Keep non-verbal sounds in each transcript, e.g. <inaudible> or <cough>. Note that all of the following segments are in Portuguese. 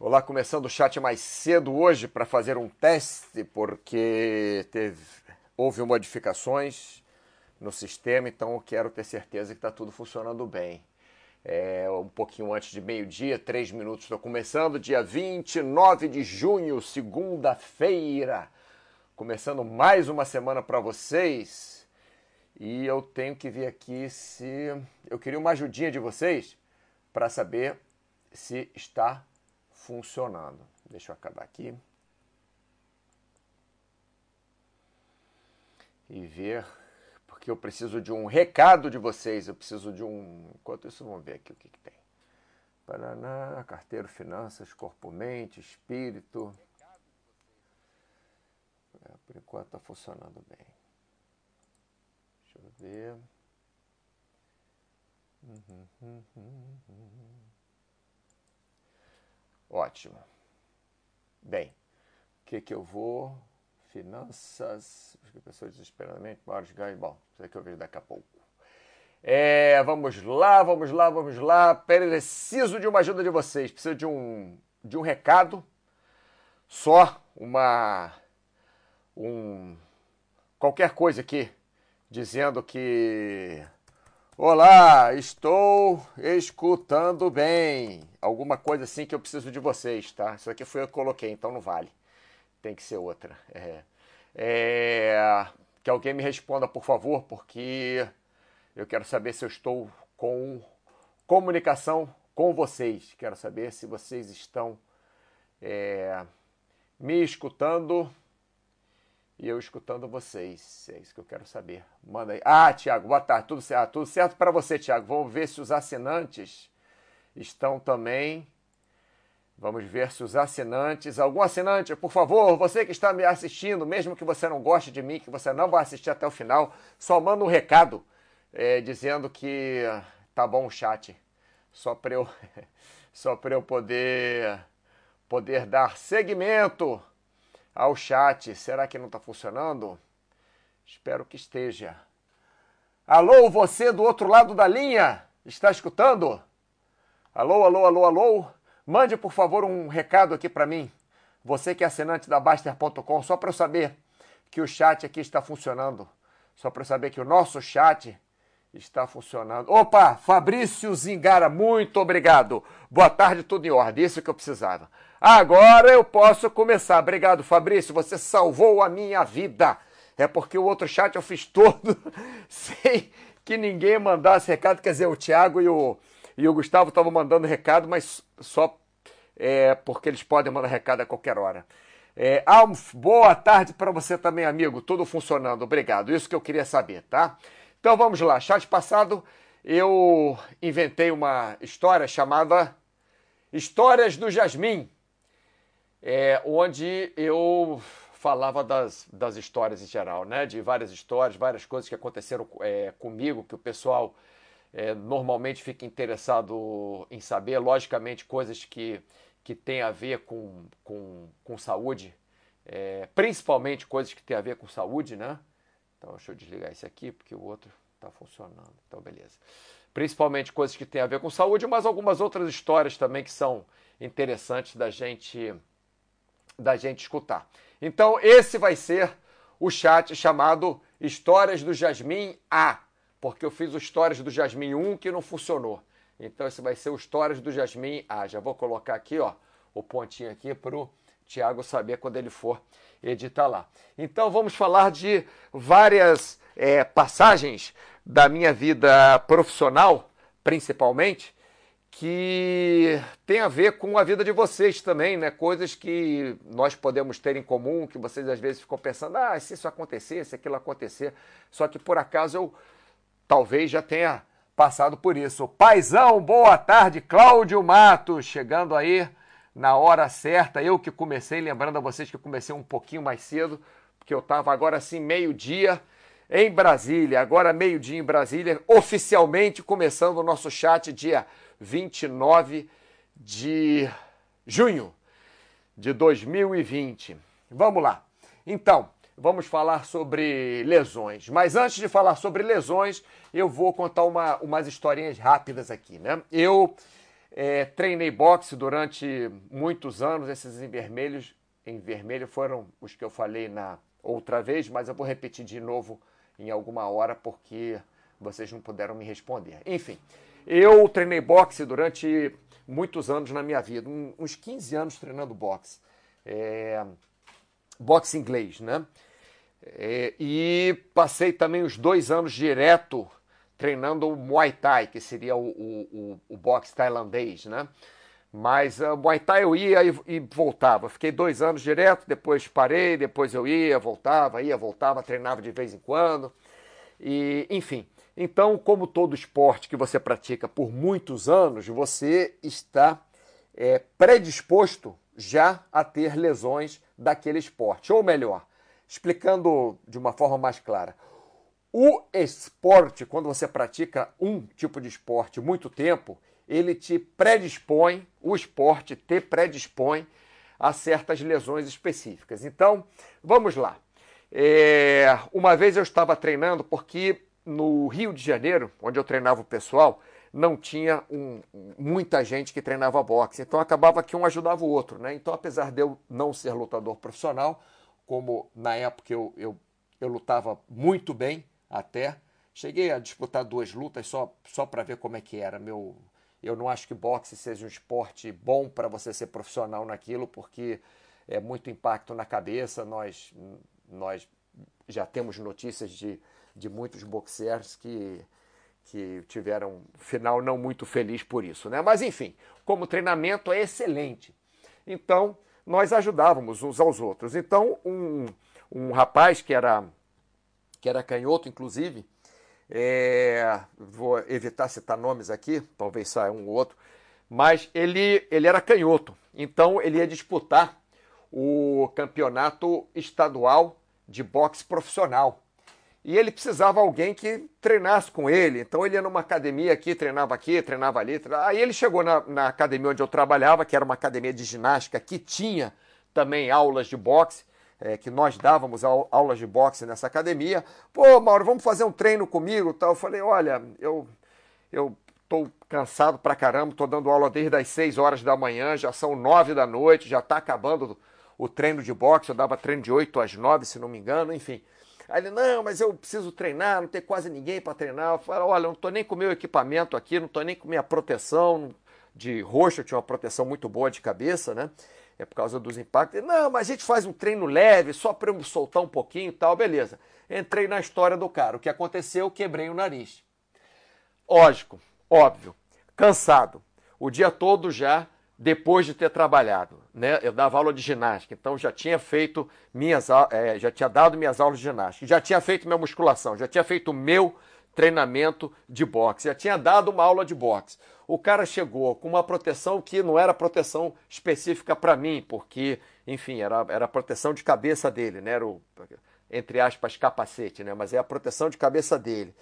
Olá, começando o chat mais cedo hoje para fazer um teste, porque teve, houve modificações no sistema, então eu quero ter certeza que está tudo funcionando bem. É um pouquinho antes de meio-dia, três minutos estou começando, dia 29 de junho, segunda-feira. Começando mais uma semana para vocês. E eu tenho que ver aqui se. Eu queria uma ajudinha de vocês para saber se está funcionando. Deixa eu acabar aqui. E ver, porque eu preciso de um recado de vocês, eu preciso de um. Enquanto isso, vamos ver aqui o que, que tem. Paraná, carteiro, finanças, corpo, mente, espírito. É, por enquanto está funcionando bem. Deixa eu ver. Uhum, uhum, uhum. Ótimo. Bem, o que, que eu vou? Finanças, pessoas desesperadamente, maiores ganhos. Bom, isso é que eu vejo daqui a pouco. É, vamos lá, vamos lá, vamos lá. Preciso de uma ajuda de vocês. Preciso de um, de um recado. Só uma. Um, qualquer coisa aqui dizendo que Olá, estou escutando bem. Alguma coisa assim que eu preciso de vocês, tá? Isso aqui foi eu que coloquei, então não vale. Tem que ser outra. É, é, que alguém me responda, por favor, porque eu quero saber se eu estou com comunicação com vocês. Quero saber se vocês estão é, me escutando e eu escutando vocês. É isso que eu quero saber. Manda aí. Ah, Tiago, boa tarde. Tudo certo? Ah, tudo certo para você, Tiago. Vamos ver se os assinantes estão também. Vamos ver se os assinantes. Algum assinante, por favor, você que está me assistindo, mesmo que você não goste de mim, que você não vai assistir até o final, só manda um recado é, dizendo que tá bom o chat. Só para eu, <laughs> só para eu poder, poder dar seguimento ao chat. Será que não está funcionando? Espero que esteja. Alô, você do outro lado da linha? Está escutando? Alô, alô, alô, alô? Mande, por favor, um recado aqui para mim. Você que é assinante da Baster.com, só para eu saber que o chat aqui está funcionando. Só para eu saber que o nosso chat está funcionando. Opa, Fabrício Zingara, muito obrigado. Boa tarde, tudo em ordem. Isso que eu precisava. Agora eu posso começar. Obrigado, Fabrício. Você salvou a minha vida. É porque o outro chat eu fiz todo <laughs> sem que ninguém mandasse recado. Quer dizer, o Thiago e o, e o Gustavo estavam mandando recado, mas só é, porque eles podem mandar recado a qualquer hora. É, Alf, boa tarde para você também, amigo. Tudo funcionando. Obrigado. Isso que eu queria saber, tá? Então vamos lá. Chat passado eu inventei uma história chamada Histórias do Jasmim é, onde eu falava das, das histórias em geral, né? De várias histórias, várias coisas que aconteceram é, comigo, que o pessoal é, normalmente fica interessado em saber. Logicamente, coisas que, que têm a ver com, com, com saúde, é, principalmente coisas que têm a ver com saúde, né? Então, deixa eu desligar esse aqui, porque o outro está funcionando. Então, beleza. Principalmente coisas que têm a ver com saúde, mas algumas outras histórias também que são interessantes da gente da gente escutar. Então, esse vai ser o chat chamado Histórias do Jasmim A, porque eu fiz o Histórias do Jasmim 1 que não funcionou. Então, esse vai ser o Histórias do Jasmim A. Já vou colocar aqui, ó, o pontinho aqui para o Tiago saber quando ele for editar lá. Então, vamos falar de várias é, passagens da minha vida profissional, principalmente, que tem a ver com a vida de vocês também, né? Coisas que nós podemos ter em comum, que vocês às vezes ficam pensando, ah, se isso acontecer, se aquilo acontecer. Só que por acaso eu talvez já tenha passado por isso. Paizão, boa tarde, Cláudio Matos, chegando aí na hora certa. Eu que comecei, lembrando a vocês que comecei um pouquinho mais cedo, porque eu estava agora assim, meio-dia em Brasília, agora meio-dia em Brasília, oficialmente começando o nosso chat dia 29 de junho de 2020. Vamos lá. Então, vamos falar sobre lesões. Mas antes de falar sobre lesões, eu vou contar uma, umas historinhas rápidas aqui, né? Eu É, treinei boxe durante muitos anos, esses em vermelhos, em vermelho foram os que eu falei na outra vez, mas eu vou repetir de novo em alguma hora porque vocês não puderam me responder. Enfim, eu treinei boxe durante muitos anos na minha vida, uns 15 anos treinando boxe. É, boxe inglês, né? É, e passei também os dois anos direto treinando Muay Thai, que seria o, o, o, o boxe tailandês, né? Mas uh, Muay Thai eu ia e, e, voltava. Fiquei dois anos direto, depois parei, depois eu ia, voltava, ia, voltava, treinava de vez em quando. E, enfim. Então, como todo esporte que você pratica por muitos anos, você está é, predisposto já a ter lesões daquele esporte. Ou melhor, explicando de uma forma mais clara, o esporte, quando você pratica um tipo de esporte muito tempo, ele te predispõe, o esporte te predispõe a certas lesões específicas. Então, vamos lá. É, uma vez eu estava treinando porque no Rio de Janeiro, onde eu treinava o pessoal, não tinha um, muita gente que treinava boxe. Então acabava que um ajudava o outro. Né? Então, apesar de eu não ser lutador profissional, como na época eu, eu, eu lutava muito bem até, cheguei a disputar duas lutas só, só para ver como é que era. Meu, eu não acho que boxe seja um esporte bom para você ser profissional naquilo, porque é muito impacto na cabeça. Nós, nós já temos notícias de, de muitos boxeiros que, que tiveram um final não muito feliz por isso. Né? Mas, enfim, como treinamento é excelente. Então, nós ajudávamos uns aos outros. Então, um, um rapaz que era, que era canhoto, inclusive, é, vou evitar citar nomes aqui, talvez saia um ou outro, mas ele, ele era canhoto, então ele ia disputar o campeonato estadual de boxe profissional. E ele precisava alguém que treinasse com ele. Então ele ia numa academia aqui, treinava aqui, treinava ali. Treinava... Aí ele chegou na, na academia onde eu trabalhava, que era uma academia de ginástica, que tinha também aulas de boxe é, que nós dávamos aulas de boxe nessa academia. Pô, Mauro, vamos fazer um treino comigo? Tal. Eu falei, olha, eu eu tô cansado pra caramba, tô dando aula desde as 6 horas da manhã, já são 9 da noite, já tá acabando o treino de boxe, eu dava treino de 8 às 9, se não me engano, enfim. Aí ele, não, mas eu preciso treinar, não tem quase ninguém para treinar. Eu falei, olha, eu não tô nem com meu equipamento aqui, não tô nem com minha proteção de roxo, eu tinha uma proteção muito boa de cabeça, né? é por causa dos impactos. Não, mas a gente faz um treino leve, só para eu soltar um pouquinho e tal, beleza. Entrei na história do cara. O que aconteceu? Quebrei o nariz. Lógico, óbvio, cansado. O dia todo já depois de ter trabalhado, né? Eu dava aula de ginástica, então já tinha feito minhas, é, já tinha dado minhas aulas de ginástica, já tinha feito minha musculação, já tinha feito o meu treinamento de boxe, já tinha dado uma aula de boxe o cara chegou com uma proteção que não era proteção específica para mim, porque, enfim, era, era a proteção de cabeça dele, né? Era o, entre aspas, capacete, né? Mas é a proteção de cabeça dele.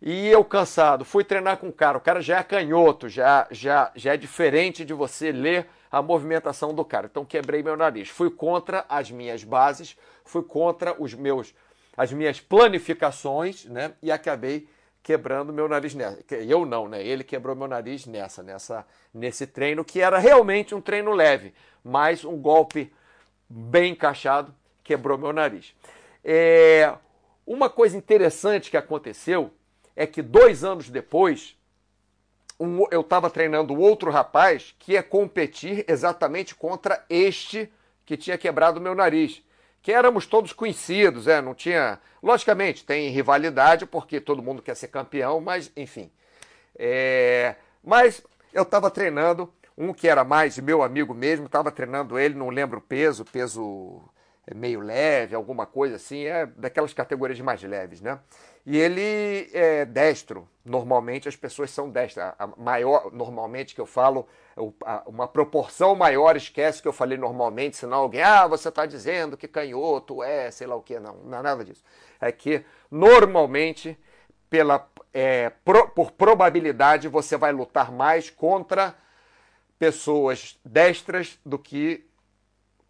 E eu cansado, fui treinar com o cara. O cara já é canhoto, já, já, já é diferente de você ler a movimentação do cara. Então quebrei meu nariz. Fui contra as minhas bases, fui contra os meus, as minhas planificações, né? E acabei quebrando meu nariz nessa. Eu não, né? Ele quebrou meu nariz nessa, nessa, nesse treino que era realmente um treino leve, mas um golpe bem encaixado quebrou meu nariz. É, uma coisa interessante que aconteceu é que dois anos depois um, eu estava treinando outro rapaz que ia competir exatamente contra este que tinha quebrado meu nariz que éramos todos conhecidos, é, não tinha. Logicamente, tem rivalidade, porque todo mundo quer ser campeão, mas enfim. É... Mas eu estava treinando, um que era mais meu amigo mesmo, estava treinando ele, não lembro o peso, peso meio leve, alguma coisa assim, é daquelas categorias mais leves, né? E ele é destro. Normalmente as pessoas são destras. A maior, normalmente que eu falo, uma proporção maior esquece que eu falei normalmente, senão alguém, ah, você está dizendo que canhoto é, sei lá o que, não, não é nada disso. É que normalmente, pela, é, pro, por probabilidade, você vai lutar mais contra pessoas destras do que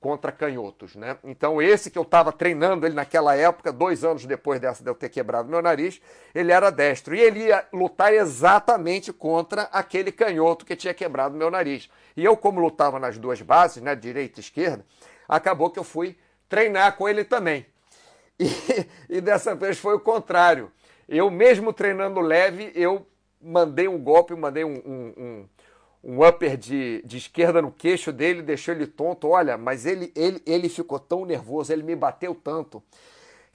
contra canhotos, né? Então esse que eu estava treinando ele naquela época, dois anos depois dessa de eu ter quebrado meu nariz, ele era destro e ele ia lutar exatamente contra aquele canhoto que tinha quebrado meu nariz. E eu como lutava nas duas bases, né, direita e esquerda, acabou que eu fui treinar com ele também. <laughs> E, e dessa vez foi o contrário. Eu mesmo treinando leve, eu mandei um golpe, mandei um, um, um um upper de, de esquerda no queixo dele, deixou ele tonto. Olha, mas ele, ele, ele ficou tão nervoso, ele me bateu tanto.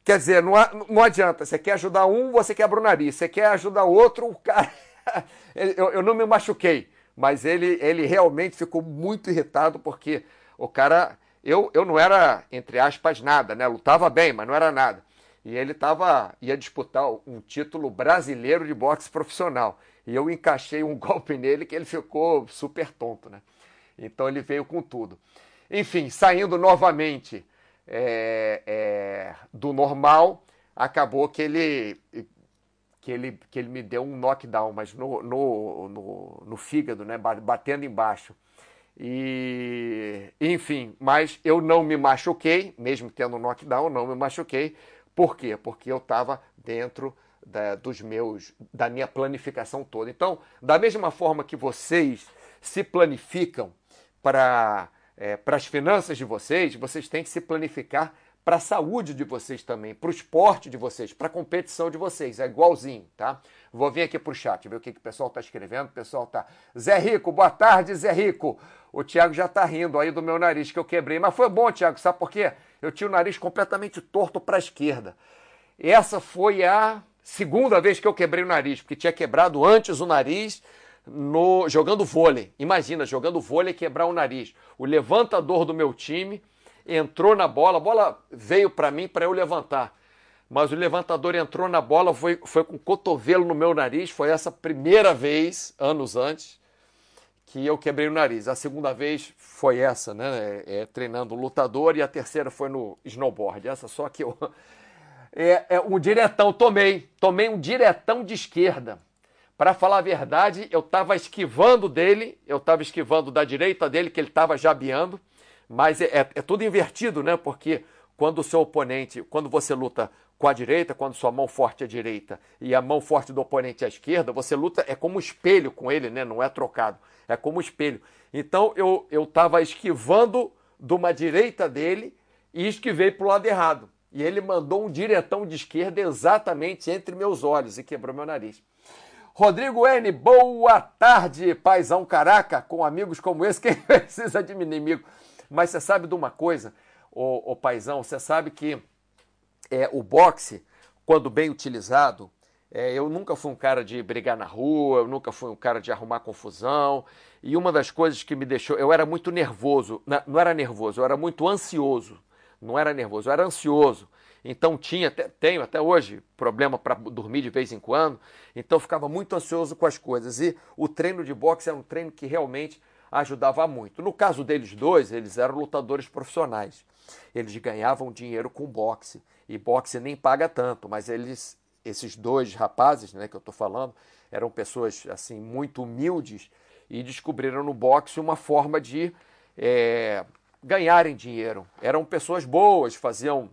Quer dizer, não, não adianta. Você quer ajudar um, você quebra o nariz. Você quer ajudar outro, o cara. <laughs> eu, eu não me machuquei, mas ele, ele realmente ficou muito irritado porque o cara. Eu, eu não era, entre aspas, nada, né? Lutava bem, mas não era nada. E ele tava, ia disputar um título brasileiro de boxe profissional. E eu encaixei um <laughs> golpe nele que ele ficou super tonto, né? Então ele veio com tudo. Enfim, saindo novamente é, é, do normal, acabou que ele, que, ele, que ele me deu um knockdown, mas no, no, no, no fígado, né? Batendo embaixo. E, enfim, mas eu não me machuquei, mesmo tendo knockdown, não me machuquei. Por quê? Porque eu estava dentro da, dos meus, da minha planificação toda. Então, da mesma forma que vocês se planificam para é, para as finanças de vocês, vocês têm que se planificar para a saúde de vocês também, para o esporte de vocês, para a competição de vocês. É igualzinho, tá? Vou vir aqui para o chat, ver o que, que o pessoal está escrevendo. O pessoal tá. Zé Rico, boa tarde, Zé Rico. O Thiago já está rindo aí do meu nariz que eu quebrei. Mas foi bom, Thiago, sabe por quê? Eu tinha o nariz completamente torto para a esquerda. Essa foi a segunda vez que eu quebrei o nariz, porque tinha quebrado antes o nariz no jogando vôlei. Imagina, jogando vôlei quebrar o nariz. O levantador do meu time entrou na bola, a bola veio para mim para eu levantar. Mas o levantador entrou na bola, foi, foi com o cotovelo no meu nariz. Foi essa primeira vez, anos antes, que eu quebrei o nariz. A segunda vez foi essa, né? É, é, treinando lutador, e a terceira foi no snowboard. Essa só que eu <laughs> é, é, um diretão, tomei, tomei um diretão de esquerda. Para falar a verdade, eu estava esquivando dele, eu estava esquivando da direita dele, que ele estava jabeando, mas é, é, é, tudo invertido, né? Porque quando o seu oponente, quando você luta com a direita, quando sua mão forte é direita e a mão forte do oponente é esquerda, você luta, é como espelho com ele, né? Não é trocado, é como espelho. Então eu estava esquivando de uma direita dele e esquivei para o lado errado e ele mandou um diretão de esquerda exatamente entre meus olhos e quebrou meu nariz. Rodrigo N, boa tarde, paizão caraca, com amigos como esse, <laughs> quem precisa de inimigo? Mas você sabe de uma coisa, ô, ô paizão, você sabe que é, o boxe, quando bem utilizado, é, eu nunca fui um cara de brigar na rua, eu nunca fui um cara de arrumar confusão. E uma das coisas que me deixou. Eu era muito nervoso, não era nervoso, eu era muito ansioso não era nervoso, eu era ansioso. Então tinha, tenho até hoje problema para dormir de vez em quando. Então ficava muito ansioso com as coisas. E o treino de boxe era um treino que realmente ajudava muito. No caso deles dois, eles eram lutadores profissionais. Eles ganhavam dinheiro com boxe. E boxe nem paga tanto, mas eles, esses dois rapazes, né, que eu estou falando, eram pessoas assim muito humildes e descobriram no boxe uma forma de é, ganharem dinheiro. Eram pessoas boas, faziam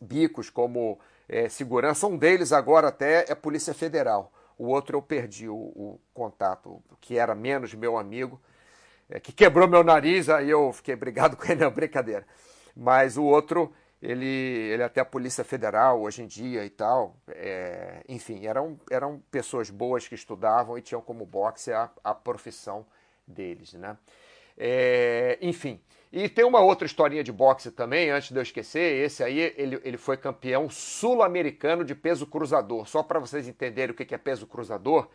bicos como é, segurança. Um deles agora até é Polícia Federal. O outro eu perdi o, o contato, que era menos meu amigo, é, que quebrou meu nariz, aí eu fiquei brigado <laughs> com ele, não, brincadeira. Mas o outro, ele, ele é até a Polícia Federal hoje em dia e tal. É, enfim, eram, eram pessoas boas que estudavam e tinham como boxe a, a profissão deles, né? É, enfim, e tem uma outra historinha de boxe também, antes de eu esquecer. Esse aí, ele, ele foi campeão sul-americano de peso cruzador. Só para vocês entenderem o que é peso cruzador,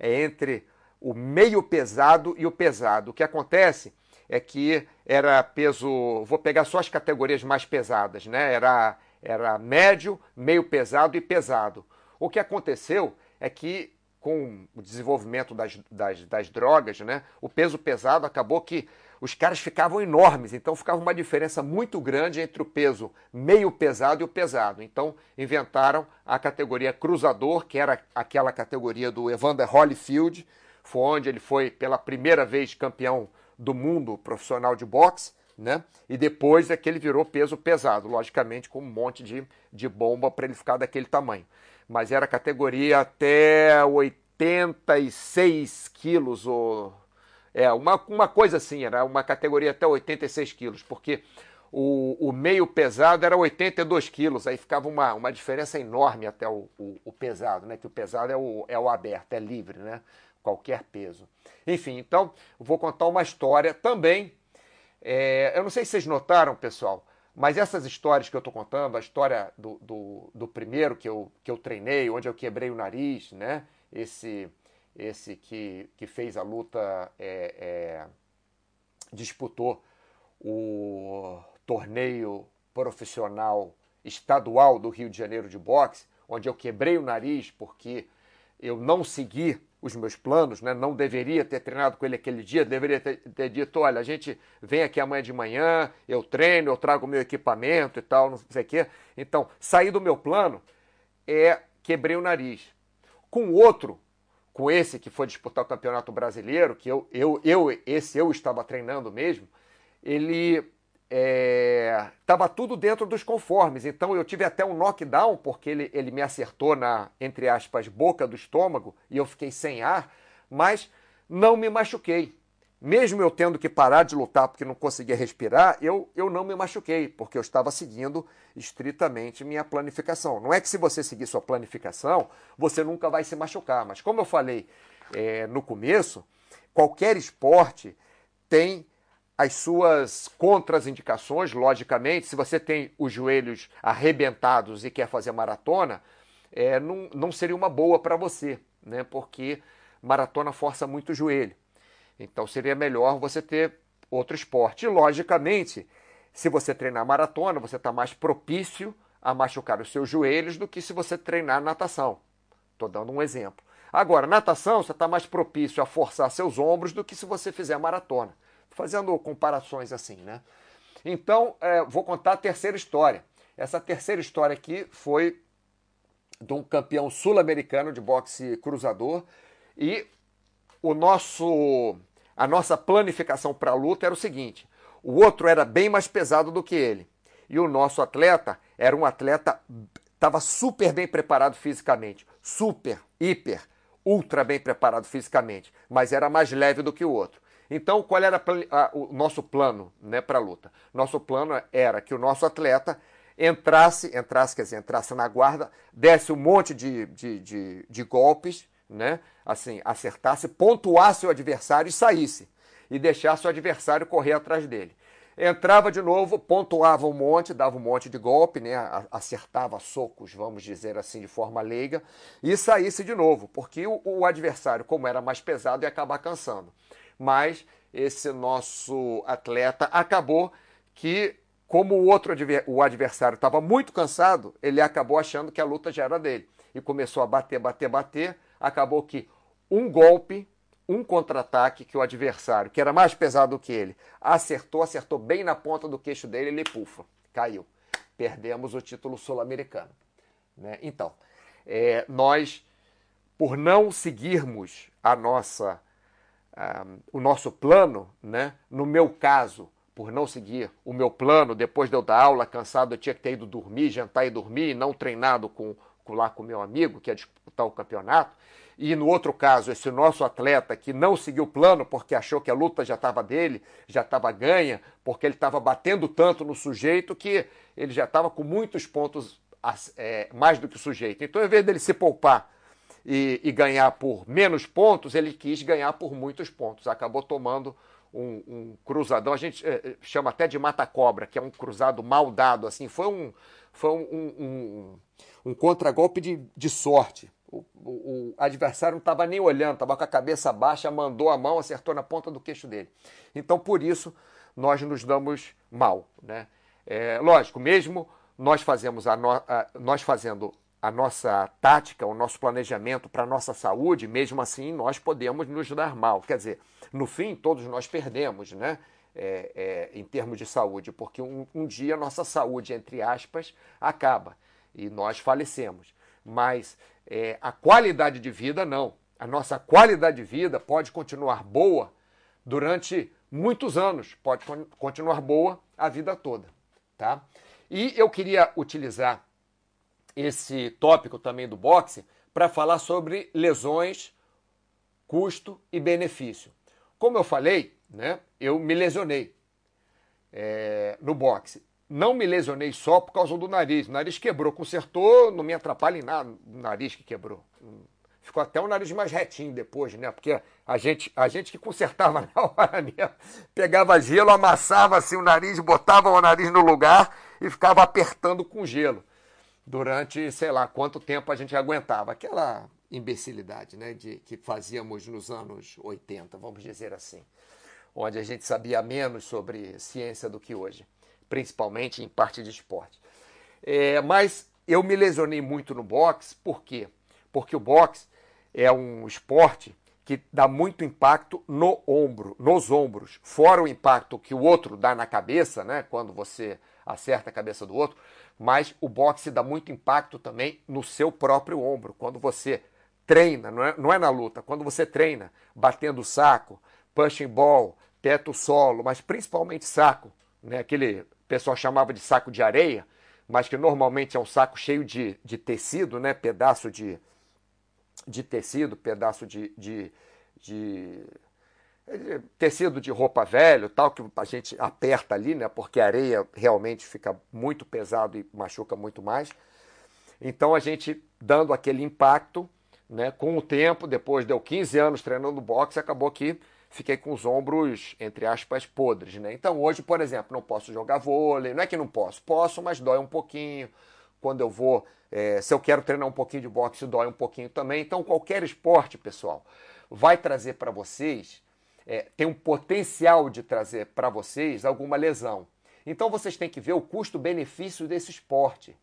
é entre o meio pesado e o pesado. O que acontece é que era peso. Vou pegar só as categorias mais pesadas, né? Era, era médio, meio pesado e pesado. O que aconteceu é que com o desenvolvimento das, das, das drogas, né? O peso pesado acabou que os caras ficavam enormes, então ficava uma diferença muito grande entre o peso meio pesado e o pesado. Então inventaram a categoria cruzador, que era aquela categoria do Evander Holyfield, foi onde ele foi pela primeira vez campeão do mundo profissional de boxe, né? E depois é que ele virou peso pesado, logicamente com um monte de, de bomba para ele ficar daquele tamanho. Mas era categoria até 86 quilos, ou é uma, uma coisa assim, era uma categoria até 86 quilos, porque o, o meio pesado era 82 quilos, aí ficava uma, uma diferença enorme até o, o, o pesado, né? Que o pesado é o, é o aberto, é livre, né? Qualquer peso. Enfim, então vou contar uma história também é, eu não sei se vocês notaram, pessoal, mas essas histórias que eu estou contando, a história do, do, do, primeiro que eu, que eu treinei, onde eu quebrei o nariz, né? Esse, esse que, que fez a luta, é, é, disputou o torneio profissional estadual do Rio de Janeiro de boxe, onde eu quebrei o nariz porque eu não segui os meus planos, né? não deveria ter treinado com ele aquele dia, deveria ter, ter, dito, olha, a gente vem aqui amanhã de manhã, eu treino, eu trago o meu equipamento e tal, não sei o quê. Então, sair do meu plano é quebrei o nariz. Com outro, com esse que foi disputar o Campeonato Brasileiro, que eu, eu, eu esse eu estava treinando mesmo, ele estava é, tudo dentro dos conformes. Então eu tive até um knockdown, porque ele, ele me acertou na, entre aspas, boca do estômago e eu fiquei sem ar, mas não me machuquei. Mesmo eu tendo que parar de lutar porque não conseguia respirar, eu, eu não me machuquei, porque eu estava seguindo estritamente minha planificação. Não é que se você seguir sua planificação, você nunca vai se machucar, mas como eu falei é, no começo, qualquer esporte tem as suas contraindicações, logicamente, se você tem os joelhos arrebentados e quer fazer maratona, é, não, não seria uma boa para você, né? porque maratona força muito o joelho. Então seria melhor você ter outro esporte. E, logicamente, se você treinar maratona, você está mais propício a machucar os seus joelhos do que se você treinar natação. Estou dando um exemplo. Agora, natação, você está mais propício a forçar seus ombros do que se você fizer maratona fazendo comparações assim, né? Então, é, vou contar a terceira história. Essa terceira história aqui foi de um campeão sul-americano de boxe cruzador e o nosso a nossa planificação para a luta era o seguinte: o outro era bem mais pesado do que ele e o nosso atleta era um atleta estava super bem preparado fisicamente, super, hiper, ultra bem preparado fisicamente, mas era mais leve do que o outro. Então, qual era o nosso plano né, para a luta? Nosso plano era que o nosso atleta entrasse, entrasse, quer dizer, entrasse na guarda, desse um monte de, de, de, de golpes, né? assim, acertasse, pontuasse o adversário e saísse. E deixasse o adversário correr atrás dele. Entrava de novo, pontuava um monte, dava um monte de golpe, né? acertava socos, vamos dizer assim, de forma leiga, e saísse de novo, porque o, o adversário, como era mais pesado, ia acabar cansando mas esse nosso atleta acabou que, como o outro o adversário estava muito cansado, ele acabou achando que a luta já era dele. E começou a bater, bater, bater. Acabou que um golpe, um contra-ataque que o adversário, que era mais pesado que ele, acertou, acertou bem na ponta do queixo dele, ele pufa, caiu. Perdemos o título sul-americano. Né? Então, é, nós, por não seguirmos a nossa o nosso plano, né? no meu caso, por não seguir o meu plano, depois de eu dar aula, cansado, eu tinha que ter ido dormir, jantar e dormir, e não treinado com, com lá com o meu amigo, que ia disputar o campeonato. E no outro caso, esse nosso atleta que não seguiu o plano porque achou que a luta já estava dele, já estava ganha, porque ele estava batendo tanto no sujeito que ele já estava com muitos pontos é, mais do que o sujeito. Então, em vez dele se poupar e, e, ganhar por menos pontos, ele quis ganhar por muitos pontos. Acabou tomando um, um cruzadão, a gente é, chama até de mata-cobra, que é um cruzado mal dado. assim Foi um, foi um, um, um contragolpe de, de sorte. O, o, o adversário não estava nem olhando, estava com a cabeça baixa, mandou a mão, acertou na ponta do queixo dele. Então, por isso, nós nos damos mal. Né? É, lógico, mesmo nós fazemos a, no, a nós fazendo a nossa tática, o nosso planejamento para a nossa saúde, mesmo assim nós podemos nos dar mal. Quer dizer, no fim, todos nós perdemos, né? É, é, em termos de saúde, porque um, um dia nossa saúde, entre aspas, acaba e nós falecemos. Mas é, a qualidade de vida, não. A nossa qualidade de vida pode continuar boa durante muitos anos, pode continuar boa a vida toda, tá? E eu queria utilizar esse tópico também do boxe para falar sobre lesões, custo e benefício. Como eu falei, né, eu me lesionei é, no boxe. Não me lesionei só por causa do nariz. O nariz quebrou, consertou, não me atrapalha em nada o nariz que quebrou. Ficou até o nariz mais retinho depois, né? Porque a gente, a gente que consertava <laughs> na hora mesmo, pegava gelo, amassava assim o nariz, botava o nariz no lugar e ficava apertando com gelo. Durante, sei lá, quanto tempo a gente aguentava. Aquela imbecilidade, né? De, que fazíamos nos anos 80, vamos dizer assim. Onde a gente sabia menos sobre ciência do que hoje. Principalmente em parte de esporte. É, mas eu me lesionei muito no boxe, por quê? Porque o boxe é um esporte que dá muito impacto no ombro, nos ombros, fora o impacto que o outro dá na cabeça, né, quando você acerta a cabeça do outro, mas o boxe dá muito impacto também no seu próprio ombro, quando você treina, não é, não é na luta, quando você treina batendo saco, punching ball, teto solo, mas principalmente saco, né, aquele pessoal chamava de saco de areia, mas que normalmente é um saco cheio de, de tecido, né, pedaço de, de tecido, pedaço de, de, de, tecido de roupa velho, tal, que a gente aperta ali, né? Porque a areia realmente fica muito pesado e machuca muito mais. Então a gente dando aquele impacto, né? Com o tempo, depois deu 15 anos treinando boxe, acabou que fiquei com os ombros, entre aspas, podres, né? Então hoje, por exemplo, não posso jogar vôlei, não é que não posso, posso, mas dói um pouquinho. Quando eu vou é, se eu quero treinar um pouquinho de boxe, dói um pouquinho também. Então, qualquer esporte, pessoal, vai trazer para vocês, é, tem um potencial de trazer para vocês alguma lesão. Então, vocês têm que ver o custo-benefício desse esporte.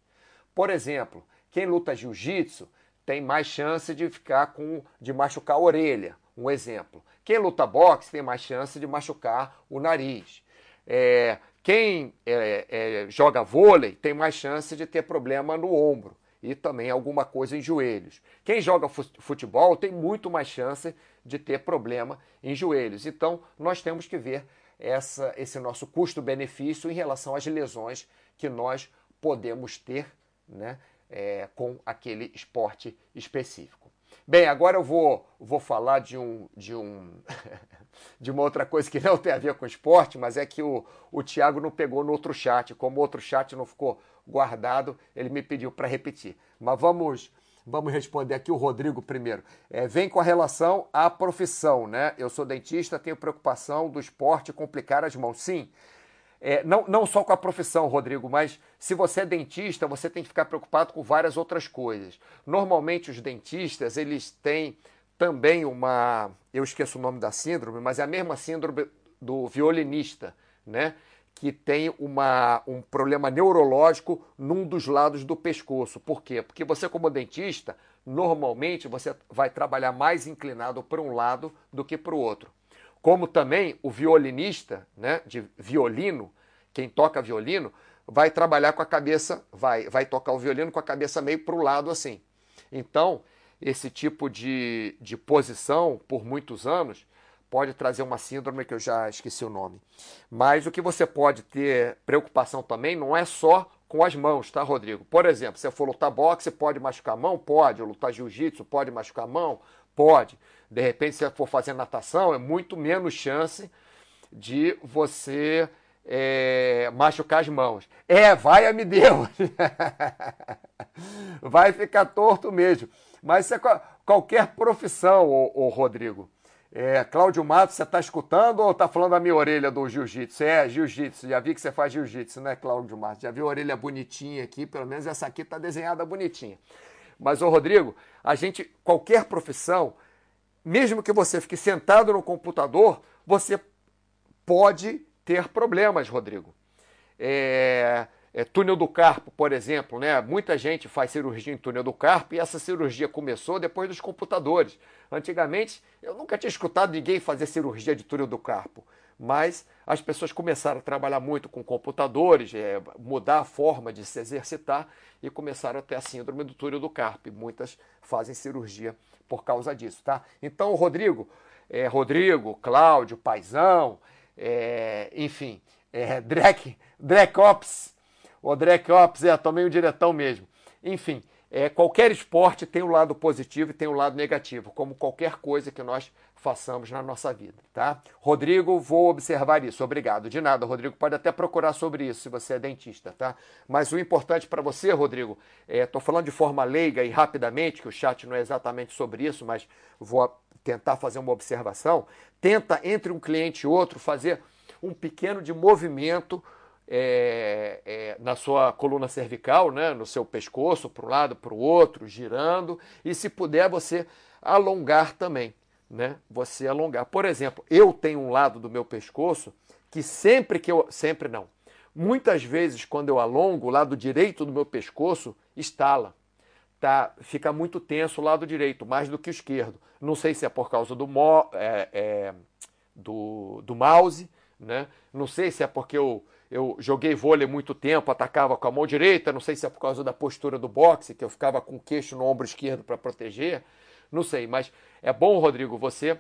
Por exemplo, quem luta jiu-jitsu tem mais chance de ficar com, de machucar a orelha. Um exemplo. Quem luta boxe tem mais chance de machucar o nariz. É, quem é, é, joga vôlei tem mais chance de ter problema no ombro e também alguma coisa em joelhos. Quem joga futebol tem muito mais chance de ter problema em joelhos. Então, nós temos que ver essa, esse nosso custo-benefício em relação às lesões que nós podemos ter né, é, com aquele esporte específico. Bem, agora eu vou, vou falar de um, de um <laughs> de uma outra coisa que não tem a ver com esporte, mas é que o, o Thiago não pegou no outro chat. Como o outro chat não ficou guardado, ele me pediu para repetir. Mas vamos vamos responder aqui o Rodrigo primeiro. É, vem com a relação à profissão, né? Eu sou dentista, tenho preocupação do esporte complicar as mãos. Sim, é, não, não só com a profissão, Rodrigo, mas se você é dentista, você tem que ficar preocupado com várias outras coisas. Normalmente os dentistas, eles têm também uma, eu esqueço o nome da síndrome, mas é a mesma síndrome do violinista, né? Que tem uma, um problema neurológico num dos lados do pescoço. Por quê? Porque você, como dentista, normalmente você vai trabalhar mais inclinado para um lado do que para o outro. Como também o violinista, né, de violino, quem toca violino, vai trabalhar com a cabeça, vai, vai tocar o violino com a cabeça meio para o lado assim. Então, esse tipo de, de posição por muitos anos pode trazer uma síndrome que eu já esqueci o nome. Mas o que você pode ter preocupação também não é só com as mãos, tá, Rodrigo? Por exemplo, se for lutar boxe, pode machucar a mão? Pode. Lutar jiu-jitsu, pode machucar a mão? Pode. De repente, se for fazer natação, é muito menos chance de você é, machucar as mãos. É, vai a me Deus. vai ficar torto mesmo. Mas isso é qualquer profissão, ô Rodrigo. É, Cláudio Matos, você está escutando ou está falando a minha orelha do jiu-jitsu? É, jiu-jitsu. Já vi que você faz jiu-jitsu, né, Cláudio Matos? Já vi a orelha bonitinha aqui, pelo menos essa aqui está desenhada bonitinha. Mas, ô Rodrigo, a gente, qualquer profissão, mesmo que você fique sentado no computador, você pode ter problemas, Rodrigo. É, é, túnel do carpo, por exemplo, né? Muita gente faz cirurgia em túnel do carpo e essa cirurgia começou depois dos computadores. Antigamente, eu nunca tinha escutado ninguém fazer cirurgia de túnel do carpo, mas as pessoas começaram a trabalhar muito com computadores, é, mudar a forma de se exercitar e começaram a ter a síndrome do túnel do carpo. E muitas fazem cirurgia por causa disso, tá? Então, Rodrigo, é, Rodrigo, Cláudio, Paizão, é, enfim, é, Drek, o Drekops, é, tomei um diretão mesmo. Enfim, é, qualquer esporte tem o um lado positivo e tem o um lado negativo, como qualquer coisa que nós façamos na nossa vida, tá? Rodrigo, vou observar isso. Obrigado. De nada, Rodrigo. Pode até procurar sobre isso se você é dentista, tá? Mas o importante para você, Rodrigo, estou é, falando de forma leiga e rapidamente, que o chat não é exatamente sobre isso, mas vou tentar fazer uma observação. Tenta entre um cliente e outro fazer um pequeno de movimento é, é, na sua coluna cervical, né, no seu pescoço, para um lado, para o outro, girando, e se puder você alongar também né, você alongar. Por exemplo, eu tenho um lado do meu pescoço que sempre que eu. Sempre não. Muitas vezes, quando eu alongo, o lado direito do meu pescoço estala. Tá, fica muito tenso o lado direito, mais do que o esquerdo. Não sei se é por causa do, mo, é, é, do, do mouse, né? não sei se é porque eu, eu joguei vôlei muito tempo, atacava com a mão direita, não sei se é por causa da postura do boxe, que eu ficava com o queixo no ombro esquerdo para proteger. Não sei, mas é bom, Rodrigo, você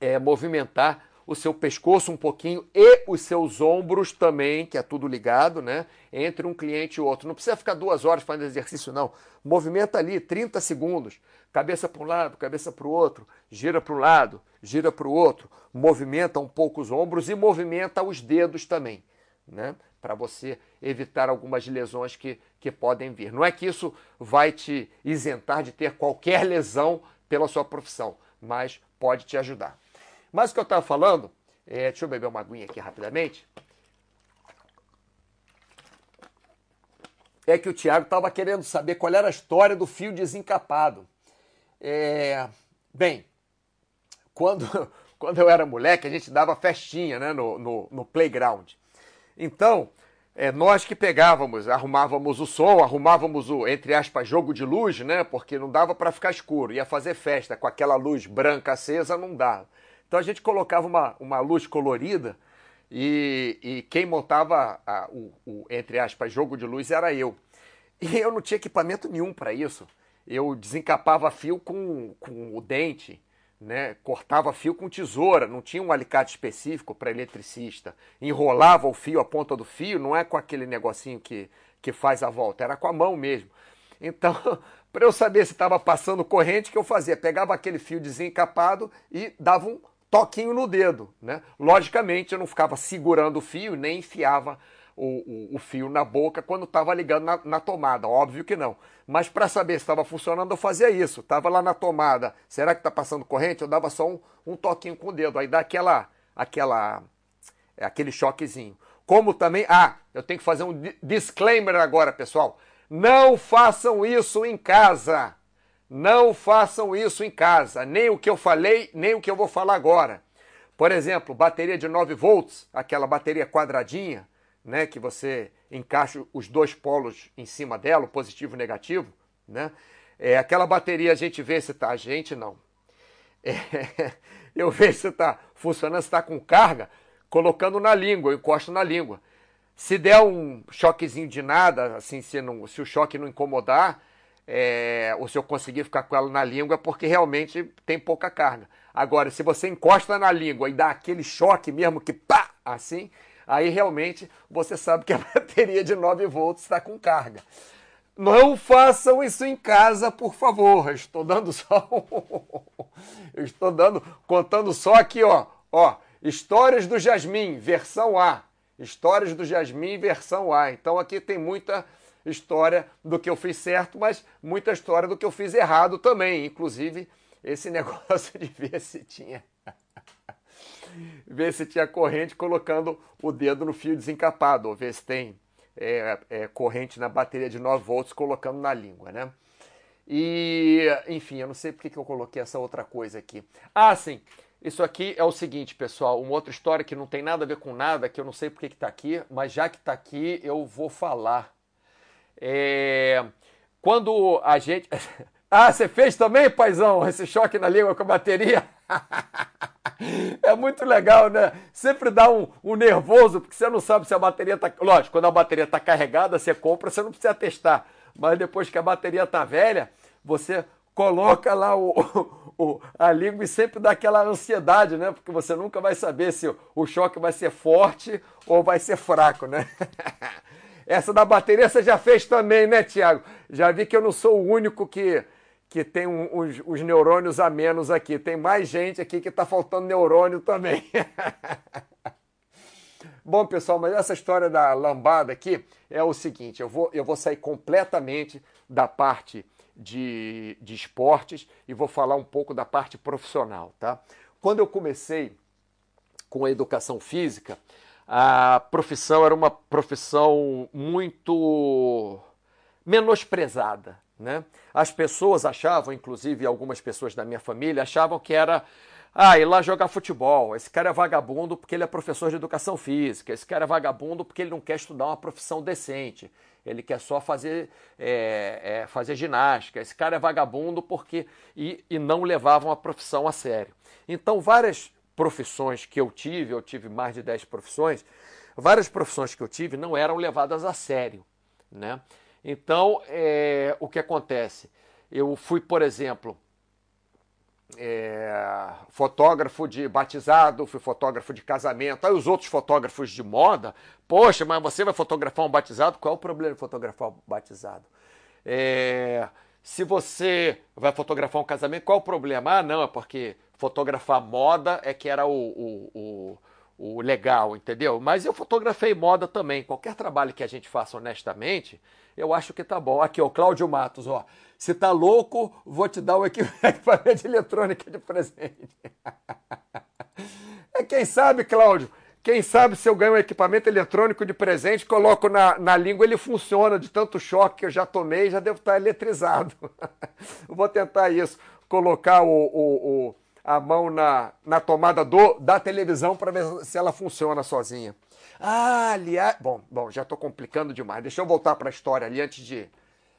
é, movimentar o seu pescoço um pouquinho e os seus ombros também, que é tudo ligado, né? Entre um cliente e outro. Não precisa ficar duas horas fazendo exercício, não. Movimenta ali 30 segundos. Cabeça para um lado, cabeça para o outro, gira para um lado, gira para o outro, movimenta um pouco os ombros e movimenta os dedos também, né? Para você evitar algumas lesões que, que podem vir. Não é que isso vai te isentar de ter qualquer lesão pela sua profissão, mas pode te ajudar. Mas o que eu estava falando, é, deixa eu beber uma aguinha aqui rapidamente, é que o Tiago estava querendo saber qual era a história do fio desencapado. É, bem, quando, <laughs> quando eu era moleque, a gente dava festinha né, no, no, no playground. Então, é, nós que pegávamos, arrumávamos o som, arrumávamos o, entre aspas, jogo de luz, né? Porque não dava para ficar escuro. Ia fazer festa com aquela luz branca acesa, não dava. Então a gente colocava uma, uma luz colorida e, e quem montava a, o, o, entre aspas, jogo de luz era eu. E eu não tinha equipamento nenhum para isso. Eu desencapava fio com, com o dente né, cortava fio com tesoura, não tinha um alicate específico para eletricista. Enrolava o fio, a ponta do fio, não é com aquele negocinho que, que faz a volta, era com a mão mesmo. Então, <laughs> para eu saber se estava passando corrente, o que eu fazia? Pegava aquele fio desencapado e dava um toquinho no dedo. Né? Logicamente, eu não ficava segurando o fio, nem enfiava o, o, o fio na boca quando estava ligando na, na, tomada. Óbvio que não. Mas para saber se estava funcionando, eu fazia isso. Estava lá na tomada. Será que está passando corrente? Eu dava só um, um toquinho com o dedo. Aí dá aquela, aquela, é, aquele choquezinho. Como também. Ah, eu tenho que fazer um disclaimer agora, pessoal. Não façam isso em casa. Não façam isso em casa. Nem o que eu falei, nem o que eu vou falar agora. Por exemplo, bateria de 9 volts, aquela bateria quadradinha, né, que você encaixa os dois polos em cima dela, o positivo e o negativo, né? É, aquela bateria a gente vê se está, a gente não. <laughs> É, eu vejo se está funcionando, se está com carga, colocando na língua, eu encosto na língua. Se der um choquezinho de nada, assim, se, não, se o choque não incomodar, é, ou se eu conseguir ficar com ela na língua, porque realmente tem pouca carga. Agora, se você encosta na língua e dá aquele choque mesmo que pá, assim, aí realmente você sabe que a <laughs> bateria de 9 volts está com carga. Não façam isso em casa, por favor. Eu estou dando <laughs> só. Eu estou dando, contando só aqui, ó. Ó, Histórias do Jasmim, versão A. Histórias do Jasmim, versão A. Então aqui tem muita história do que eu fiz certo, mas muita história do que eu fiz errado também. Inclusive, esse <laughs> negócio de ver se tinha <laughs> ver se tinha corrente colocando o dedo no fio desencapado, ou ver se tem é, é, corrente na bateria de 9 volts colocando na língua, né? E, enfim, eu não sei porque que eu coloquei essa outra coisa aqui. Ah, sim, isso aqui é o seguinte, pessoal, uma outra história que não tem nada a ver com nada, que eu não sei porque que está aqui, mas já que está aqui, eu vou falar. É... Quando a gente... <laughs> Ah, você fez também, paizão, esse choque na língua com a bateria? <laughs> É muito legal, né? Sempre dá um, um, nervoso, porque você não sabe se a bateria tá. Lógico, quando a bateria tá carregada, você compra, você não precisa testar. Mas depois que a bateria tá velha, você coloca lá o, <laughs> o, a língua e sempre dá aquela ansiedade, né? Porque você nunca vai saber se o choque vai ser forte ou vai ser fraco, né? <laughs> Essa da bateria você já fez também, né, Tiago? Já vi que eu não sou o único que, que tem um, os, os, neurônios a menos aqui. Tem mais gente aqui que está faltando neurônio também. <laughs> Bom, pessoal, mas essa história da lambada aqui é o seguinte: eu vou, eu vou sair completamente da parte de, de esportes e vou falar um pouco da parte profissional, tá? Quando eu comecei com a educação física, a profissão era uma profissão muito menosprezada. Né? As pessoas achavam, inclusive algumas pessoas da minha família, achavam que era ah, ir lá jogar futebol. Esse cara é vagabundo porque ele é professor de educação física. Esse cara é vagabundo porque ele não quer estudar uma profissão decente. Ele quer só fazer, é, é, fazer ginástica. Esse cara é vagabundo porque. E, e não levavam a profissão a sério. Então, várias profissões que eu tive, eu tive mais de 10 profissões, várias profissões que eu tive não eram levadas a sério. Né? Então, é, o que acontece? Eu fui, por exemplo, é, fotógrafo de batizado, fui fotógrafo de casamento. Aí os outros fotógrafos de moda, poxa, mas você vai fotografar um batizado? Qual é o problema de fotografar um batizado? É, se você vai fotografar um casamento, qual é o problema? Ah, não, é porque fotografar moda é que era o, o, o o legal, entendeu? Mas eu fotografei moda também. Qualquer trabalho que a gente faça honestamente, eu acho que tá bom. Aqui, ó, Cláudio Matos, ó. Se tá louco, vou te dar o <laughs> equipamento de eletrônica de presente. <laughs> é quem sabe, Cláudio, quem sabe se eu ganho um equipamento eletrônico de presente, coloco na, na língua, ele funciona de tanto choque que eu já tomei, já devo estar eletrizado. <laughs> vou tentar isso, colocar o, o, o a mão na, na tomada do, da televisão para ver se ela funciona sozinha. Ah, aliás. Bom, bom já estou complicando demais. Deixa eu voltar para a história ali antes de.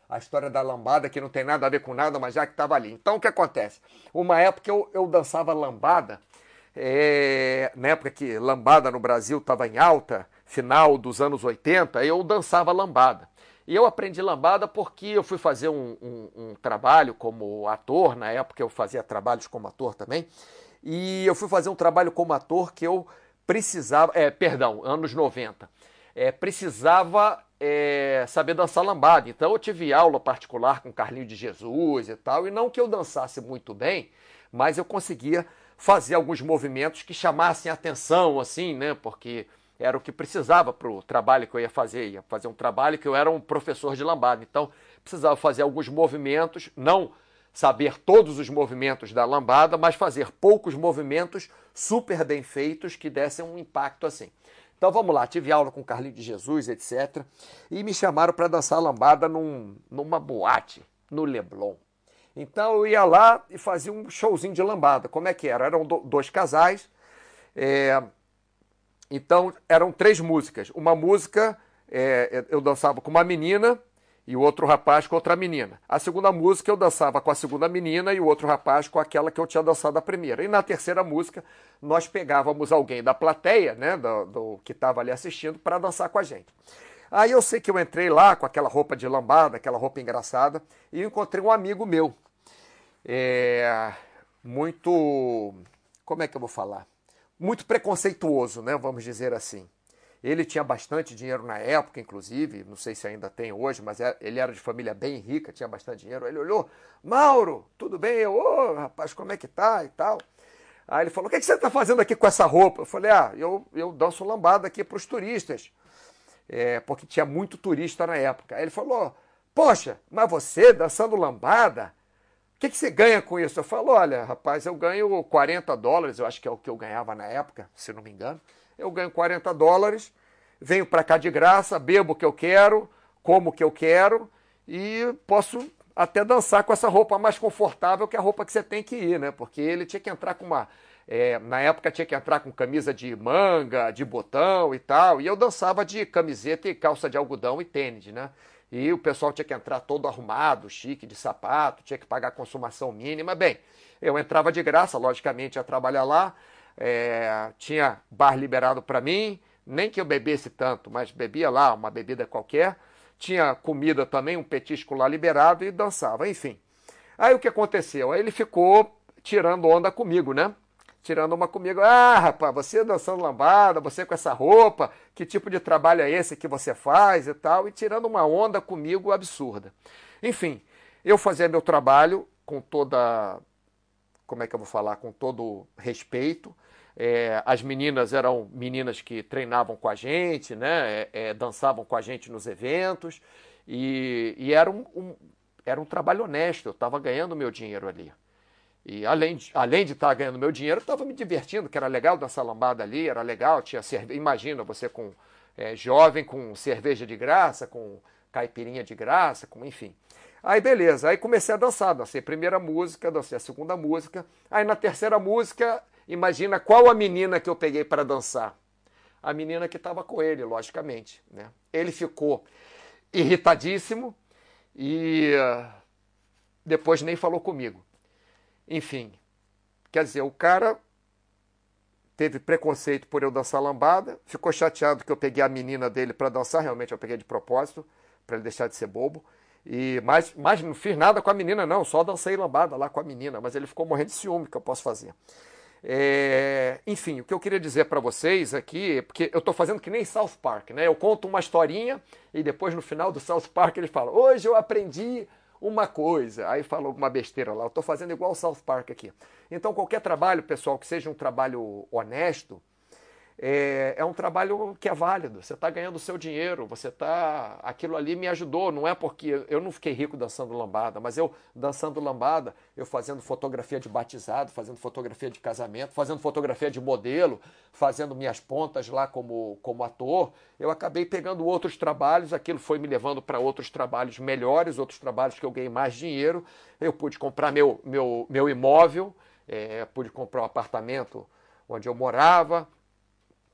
A história da lambada, que não tem nada a ver com nada, mas já que estava ali. Então, o que acontece? Uma época eu, eu dançava lambada, é, na época que lambada no Brasil estava em alta, final dos anos 80, eu dançava lambada. E eu aprendi lambada porque eu fui fazer um, um, um, trabalho como ator, na época eu fazia trabalhos como ator também, e eu fui fazer um trabalho como ator que eu precisava, é, perdão, anos 90, é, precisava é, saber dançar lambada. Então eu tive aula particular com Carlinho de Jesus e tal, e não que eu dançasse muito bem, mas eu conseguia fazer alguns movimentos que chamassem atenção, assim, né, porque era o que precisava para o trabalho que eu ia fazer. Ia fazer um trabalho que eu era um professor de lambada. Então, precisava fazer alguns movimentos, não saber todos os movimentos da lambada, mas fazer poucos movimentos super bem feitos que dessem um impacto assim. Então vamos lá, tive aula com o Carlinhos de Jesus, etc. E me chamaram para dançar lambada num, numa boate, no Leblon. Então eu ia lá e fazia um showzinho de lambada. Como é que era? Eram dois casais. É, então eram três músicas. Uma música é, eu dançava com uma menina e o outro rapaz com outra menina. A segunda música eu dançava com a segunda menina e o outro rapaz com aquela que eu tinha dançado a primeira. E na terceira música nós pegávamos alguém da plateia, né, do, do que estava ali assistindo, para dançar com a gente. Aí eu sei que eu entrei lá com aquela roupa de lambada, aquela roupa engraçada, e encontrei um amigo meu, é, muito, como é que eu vou falar? Muito preconceituoso, né, vamos dizer assim. Ele tinha bastante dinheiro na época, inclusive, não sei se ainda tem hoje, mas é, ele era de família bem rica, tinha bastante dinheiro. Ele olhou, Mauro, tudo bem? Eu, ô, rapaz, como é que tá e tal. Aí ele falou, o que, é que você está fazendo aqui com essa roupa? Eu falei, ah, eu, eu danço lambada aqui para os turistas, é, porque tinha muito turista na época. Aí ele falou, poxa, mas você dançando lambada? Que, que você ganha com isso? Eu falo, olha, rapaz, eu ganho 40 dólares, eu acho que é o que eu ganhava na época, se não me engano. Eu ganho 40 dólares, venho para cá de graça, bebo o que eu quero, como o que eu quero e posso até dançar com essa roupa mais confortável que a roupa que você tem que ir, né? Porque ele tinha que entrar com uma. É, na época tinha que entrar com camisa de manga, de botão e tal. E eu dançava de camiseta e calça de algodão e tênis, né? E o pessoal tinha que entrar todo arrumado, chique, de sapato, tinha que pagar consumação mínima. Bem, eu entrava de graça, logicamente, ia trabalhar lá, é, tinha bar liberado para mim, nem que eu bebesse tanto, mas bebia lá uma bebida qualquer, tinha comida também, um petisco lá liberado e dançava, enfim. Aí o que aconteceu? Aí ele ficou tirando onda comigo, né? Tirando uma comigo. Ah, rapaz, você dançando lambada, você com essa roupa, que tipo de trabalho é esse que você faz e tal? E tirando uma onda comigo absurda. Enfim, eu fazia meu trabalho com toda. Como é que eu vou falar? Com todo respeito. É, as meninas eram meninas que treinavam com a gente, né? É, é, dançavam com a gente nos eventos. E, e era, um, um, era um trabalho honesto, eu estava ganhando meu dinheiro ali. E além de, além de estar tá ganhando meu dinheiro, estava me divertindo, que era legal dançar lambada ali, era legal, tinha cerveja. Imagina você com é, jovem, com cerveja de graça, com caipirinha de graça, com enfim. Aí beleza, aí comecei a dançar, dancei a primeira música, dancei a segunda música. Aí na terceira música, imagina qual a menina que eu peguei para dançar. A menina que estava com ele, logicamente. Né? Ele ficou irritadíssimo e uh, depois nem falou comigo. Enfim, quer dizer, o cara teve preconceito por eu dançar lambada, ficou chateado que eu peguei a menina dele para dançar, realmente eu peguei de propósito, para ele deixar de ser bobo. E mas, mas não fiz nada com a menina, não, só dancei lambada lá com a menina, mas ele ficou morrendo de ciúme que eu posso fazer. É, enfim, o que eu queria dizer para vocês aqui, porque eu estou fazendo que nem South Park, né? Eu conto uma historinha e depois no final do South Park eles falam: hoje eu aprendi uma coisa, aí fala alguma besteira lá. Eu estou fazendo igual o South Park aqui. Então, qualquer trabalho, pessoal, que seja um trabalho honesto, é, é um trabalho que é válido. Você está ganhando o seu dinheiro, você está. Aquilo ali me ajudou, não é porque eu não fiquei rico dançando lambada, mas eu dançando lambada, eu fazendo fotografia de batizado, fazendo fotografia de casamento, fazendo fotografia de modelo, fazendo minhas pontas lá como, como ator, eu acabei pegando outros trabalhos, aquilo foi me levando para outros trabalhos melhores, outros trabalhos que eu ganhei mais dinheiro. Eu pude comprar meu, meu, meu imóvel, é, pude comprar um apartamento onde eu morava,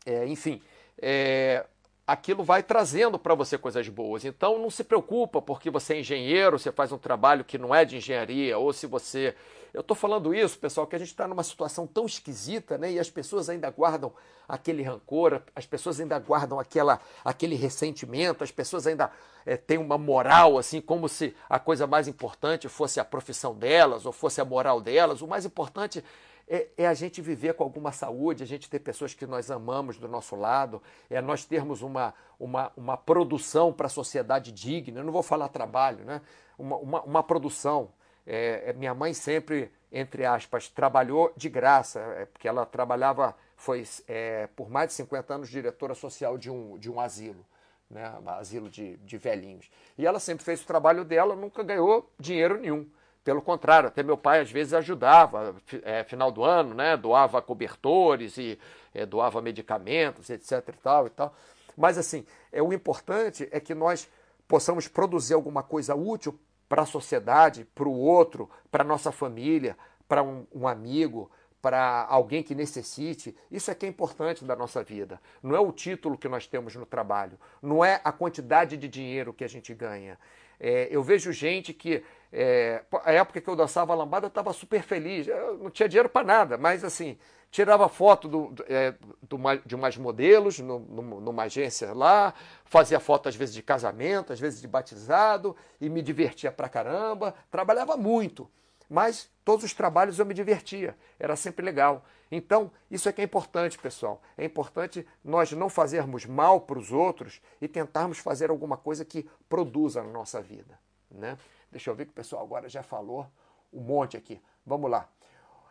é, enfim, é, aquilo vai trazendo para você coisas boas. Então não se preocupa porque você é engenheiro, você faz um trabalho que não é de engenharia, ou se você. Eu estou falando isso, pessoal, que a gente está numa situação tão esquisita, né? E as pessoas ainda guardam aquele rancor, as pessoas ainda guardam aquela, aquele ressentimento, as pessoas ainda é, têm uma moral, assim, como se a coisa mais importante fosse a profissão delas ou fosse a moral delas. O mais importante é, é, a gente viver com alguma saúde, a gente ter pessoas que nós amamos do nosso lado, é nós termos uma, uma, uma produção para a sociedade digna. Eu não vou falar trabalho, né? Uma, uma, uma produção. É, é, minha mãe sempre, entre aspas, trabalhou de graça, é, porque ela trabalhava, foi é, por mais de 50 anos diretora social de um, de um asilo. Né, asilo de, de velhinhos. E ela sempre fez o trabalho dela, nunca ganhou dinheiro nenhum. Pelo contrário, até meu pai às vezes ajudava, é, final do ano, né? Doava cobertores e é, doava medicamentos, etc. e tal e tal. Mas assim, é, o importante é que nós possamos produzir alguma coisa útil para a sociedade, para o outro, para a nossa família, para um, um amigo, para alguém que necessite. Isso é que é importante da nossa vida. Não é o título que nós temos no trabalho, não é a quantidade de dinheiro que a gente ganha. É, eu vejo gente que é, a época que eu dançava lambada, eu estava super feliz. Eu não tinha dinheiro para nada, mas assim, tirava foto do, é, do, de umas modelos no, numa agência lá, fazia foto às vezes de casamento, às vezes de batizado, e me divertia pra caramba. Trabalhava muito, mas todos os trabalhos eu me divertia, era sempre legal. Então, isso é que é importante, pessoal. É importante nós não fazermos mal para os outros e tentarmos fazer alguma coisa que produza na nossa vida. Né? Deixa eu ver que o pessoal agora já falou um monte aqui. Vamos lá.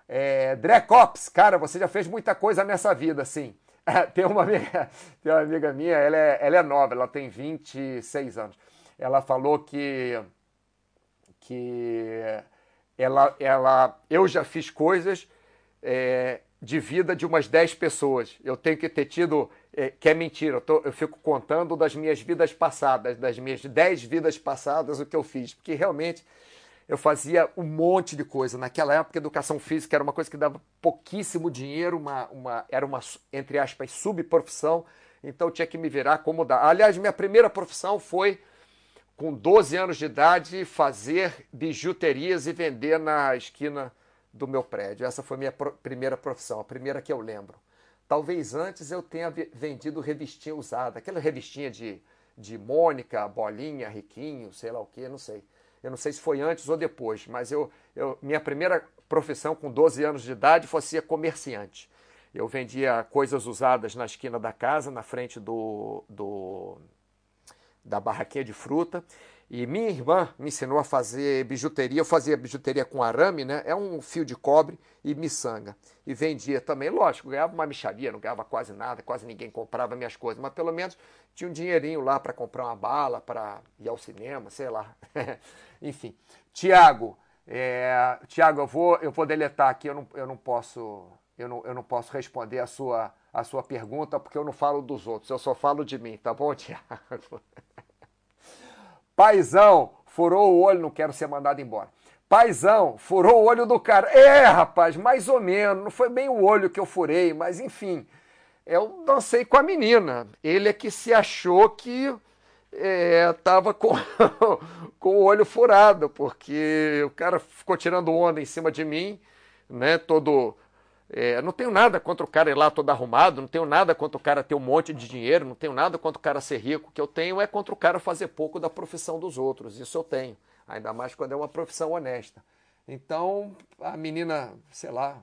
É, Drecops, cara, você já fez muita coisa nessa vida, sim. <laughs> tem, uma amiga, tem uma amiga minha, ela é, ela é nova, ela tem 26 anos. Ela falou que, que ela, ela, eu já fiz coisas é, de vida de umas 10 pessoas. Eu tenho que ter tido é, que é mentira. Eu, tô, eu, fico contando das minhas vidas passadas, das minhas dez vidas passadas, o que eu fiz. Porque realmente eu fazia um monte de coisa. Naquela época, educação física era uma coisa que dava pouquíssimo dinheiro, uma, uma, era uma, entre aspas, subprofissão. Então eu tinha que me virar como dar. Aliás, minha primeira profissão foi, com 12 anos de idade, fazer bijuterias e vender na esquina do meu prédio. Essa foi minha primeira profissão, a primeira que eu lembro. Talvez antes eu tenha vendido revistinha usada, aquela revistinha de, de Mônica, Bolinha, Riquinho, sei lá o que, não sei. Eu não sei se foi antes ou depois, mas eu, eu minha primeira profissão com 12 anos de idade foi ser comerciante. Eu vendia coisas usadas na esquina da casa, na frente do, do da barraquinha de fruta. E minha irmã me ensinou a fazer bijuteria. Eu fazia bijuteria com arame, né? É um fio de cobre e miçanga. E vendia também, lógico, ganhava uma micharia, não ganhava quase nada, quase ninguém comprava minhas coisas, mas pelo menos tinha um dinheirinho lá para comprar uma bala, para ir ao cinema, sei lá. <laughs> Enfim. Tiago, é, Tiago, eu vou, eu vou deletar aqui, eu não, eu não posso. Eu não, eu não posso responder a sua, a sua pergunta porque eu não falo dos outros, eu só falo de mim, tá bom, <laughs> Tiago? Paizão, furou o olho, não quero ser mandado embora. Paizão, furou o olho do cara. É, rapaz, mais ou menos. Não foi bem o olho que eu furei, mas enfim. Eu dancei com a menina. Ele é que se achou que estava é, com, <laughs> com o olho furado, porque o cara ficou tirando onda em cima de mim, né? Todo é, não tenho nada contra o cara ir lá todo arrumado, não tenho nada contra o cara ter um monte de dinheiro, não tenho nada contra o cara ser rico. O que eu tenho é contra o cara fazer pouco da profissão dos outros. Isso eu tenho. Ainda mais quando é uma profissão honesta. Então, a menina, sei lá,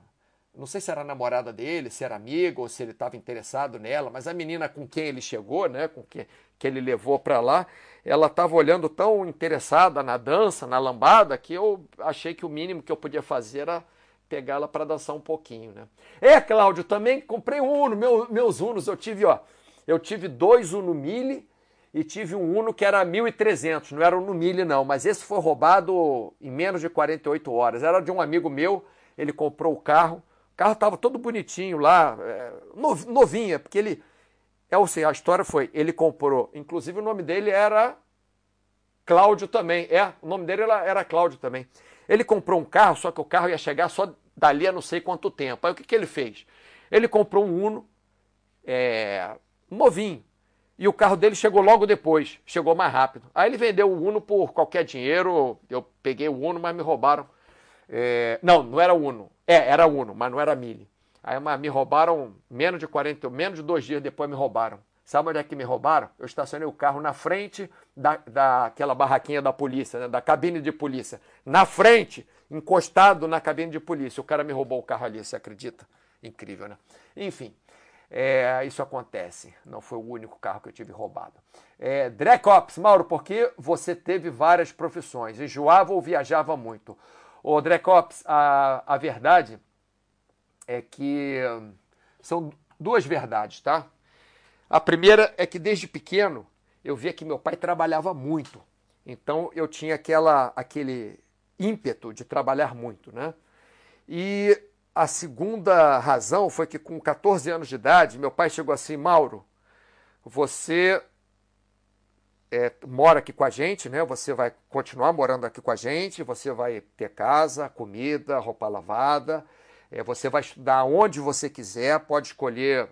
não sei se era namorada dele, se era amiga ou se ele estava interessado nela, mas a menina com quem ele chegou, né, com que, que ele levou para lá, ela estava olhando tão interessada na dança, na lambada, que eu achei que o mínimo que eu podia fazer era pegá-la para dançar um pouquinho, né? É, Cláudio, também comprei um Uno, meu, meus Unos, eu tive, ó, eu tive dois Uno Mille e tive um Uno que era 1.300, não era Uno Mille não, mas esse foi roubado em menos de 48 horas, era de um amigo meu, ele comprou o carro, o carro estava todo bonitinho lá, é, novinha, porque ele, é, ou seja, a história foi, ele comprou, inclusive o nome dele era Cláudio também, é, o nome dele era Cláudio também, ele comprou um carro, só que o carro ia chegar só dali a não sei quanto tempo. Aí o que, que ele fez? Ele comprou um Uno é, novinho. E o carro dele chegou logo depois, chegou mais rápido. Aí ele vendeu o Uno por qualquer dinheiro. Eu peguei o Uno, mas me roubaram. É, não, não era Uno. É, era Uno, mas não era Mille. Aí me roubaram menos de 40, menos de dois dias depois me roubaram. Sabe onde é que me roubaram? Eu estacionei o carro na frente da, daquela barraquinha da polícia, né? da cabine de polícia. Na frente, encostado na cabine de polícia. O cara me roubou o carro ali, você acredita? Incrível, né? Enfim, é, isso acontece. Não foi o único carro que eu tive roubado. É, Drecops, Mauro, porque você teve várias profissões? Enjoava ou viajava muito? Ô, Drecops, a, a verdade é que são duas verdades, tá? A primeira é que desde pequeno eu via que meu pai trabalhava muito. Então eu tinha aquela, aquele ímpeto de trabalhar muito, né? E a segunda razão foi que com 14 anos de idade, meu pai chegou assim, Mauro, você é, mora aqui com a gente, né? Você vai continuar morando aqui com a gente, você vai ter casa, comida, roupa lavada, é, você vai estudar onde você quiser, pode escolher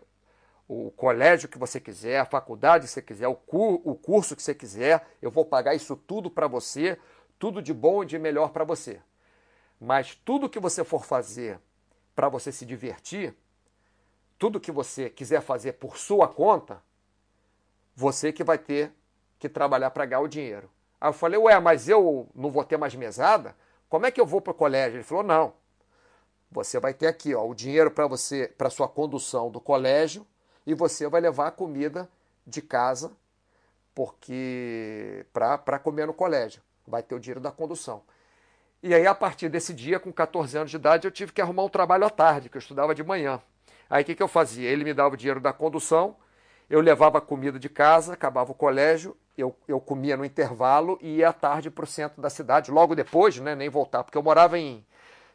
o colégio que você quiser, a faculdade que você quiser, o, cur, o curso que você quiser, eu vou pagar isso tudo para você, tudo de bom e de melhor para você. Mas tudo que você for fazer para você se divertir, tudo que você quiser fazer por sua conta, você que vai ter que trabalhar para ganhar o dinheiro. Aí eu falei, ué, mas eu não vou ter mais mesada? Como é que eu vou para o colégio? Ele falou, não. Você vai ter aqui ó, o dinheiro para você, para sua condução do colégio, e você vai levar a comida de casa porque para comer no colégio. Vai ter o dinheiro da condução. E aí, a partir desse dia, com 14 anos de idade, eu tive que arrumar um trabalho à tarde, que eu estudava de manhã. Aí o que, que eu fazia? Ele me dava o dinheiro da condução, eu levava a comida de casa, acabava o colégio, eu, eu comia no intervalo e ia à tarde para o centro da cidade, logo depois, né, nem voltar, porque eu morava em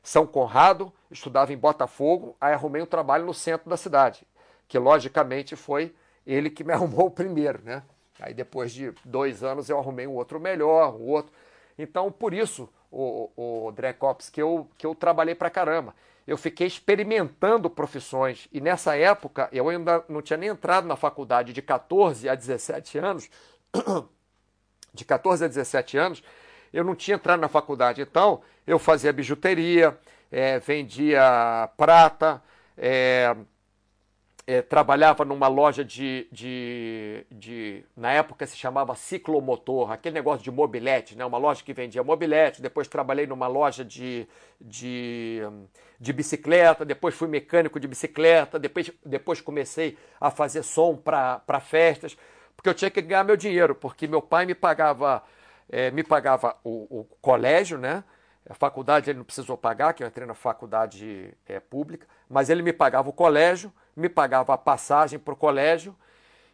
São Conrado, estudava em Botafogo, aí arrumei um trabalho no centro da cidade que logicamente foi ele que me <laughs> arrumou o primeiro, né? Aí depois de dois anos eu arrumei um outro melhor, um outro. Então, por isso, o, o Drecops, que eu, que eu trabalhei pra caramba. Eu fiquei experimentando profissões. E nessa época, eu ainda não tinha nem entrado na faculdade de 14 a 17 anos. <coughs> De 14 a 17 anos, eu não tinha entrado na faculdade. Então, eu fazia bijuteria, é, vendia prata, é, é, trabalhava numa loja de, de, de, Na época se chamava ciclomotor, aquele negócio de mobilete, né? uma loja que vendia mobilete. Depois trabalhei numa loja de, de, de bicicleta, depois fui mecânico de bicicleta, depois, depois comecei a fazer som para festas, porque eu tinha que ganhar meu dinheiro, porque meu pai me pagava, é, me pagava o, o colégio, né? A faculdade ele não precisou pagar, que eu entrei na faculdade é, pública, mas ele me pagava o colégio, me pagava a passagem para o colégio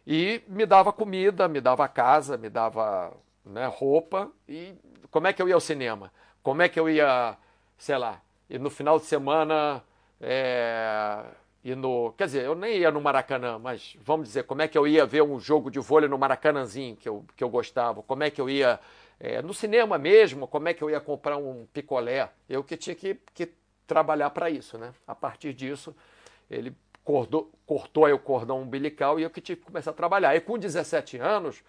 e me dava comida, me dava casa, me dava né, roupa. E como é que eu ia ao cinema? Como é que eu ia, sei lá, e no final de semana. É, e no, quer dizer, eu nem ia no Maracanã, mas vamos dizer, como é que eu ia ver um jogo de vôlei no Maracanãzinho que eu, que eu gostava? Como é que eu ia é, no cinema mesmo, como é que eu ia comprar um picolé? Eu que tinha que, que trabalhar para isso, né? A partir disso, ele cordou, cortou aí o cordão umbilical e eu que tive que começar a trabalhar. E com 17 anos,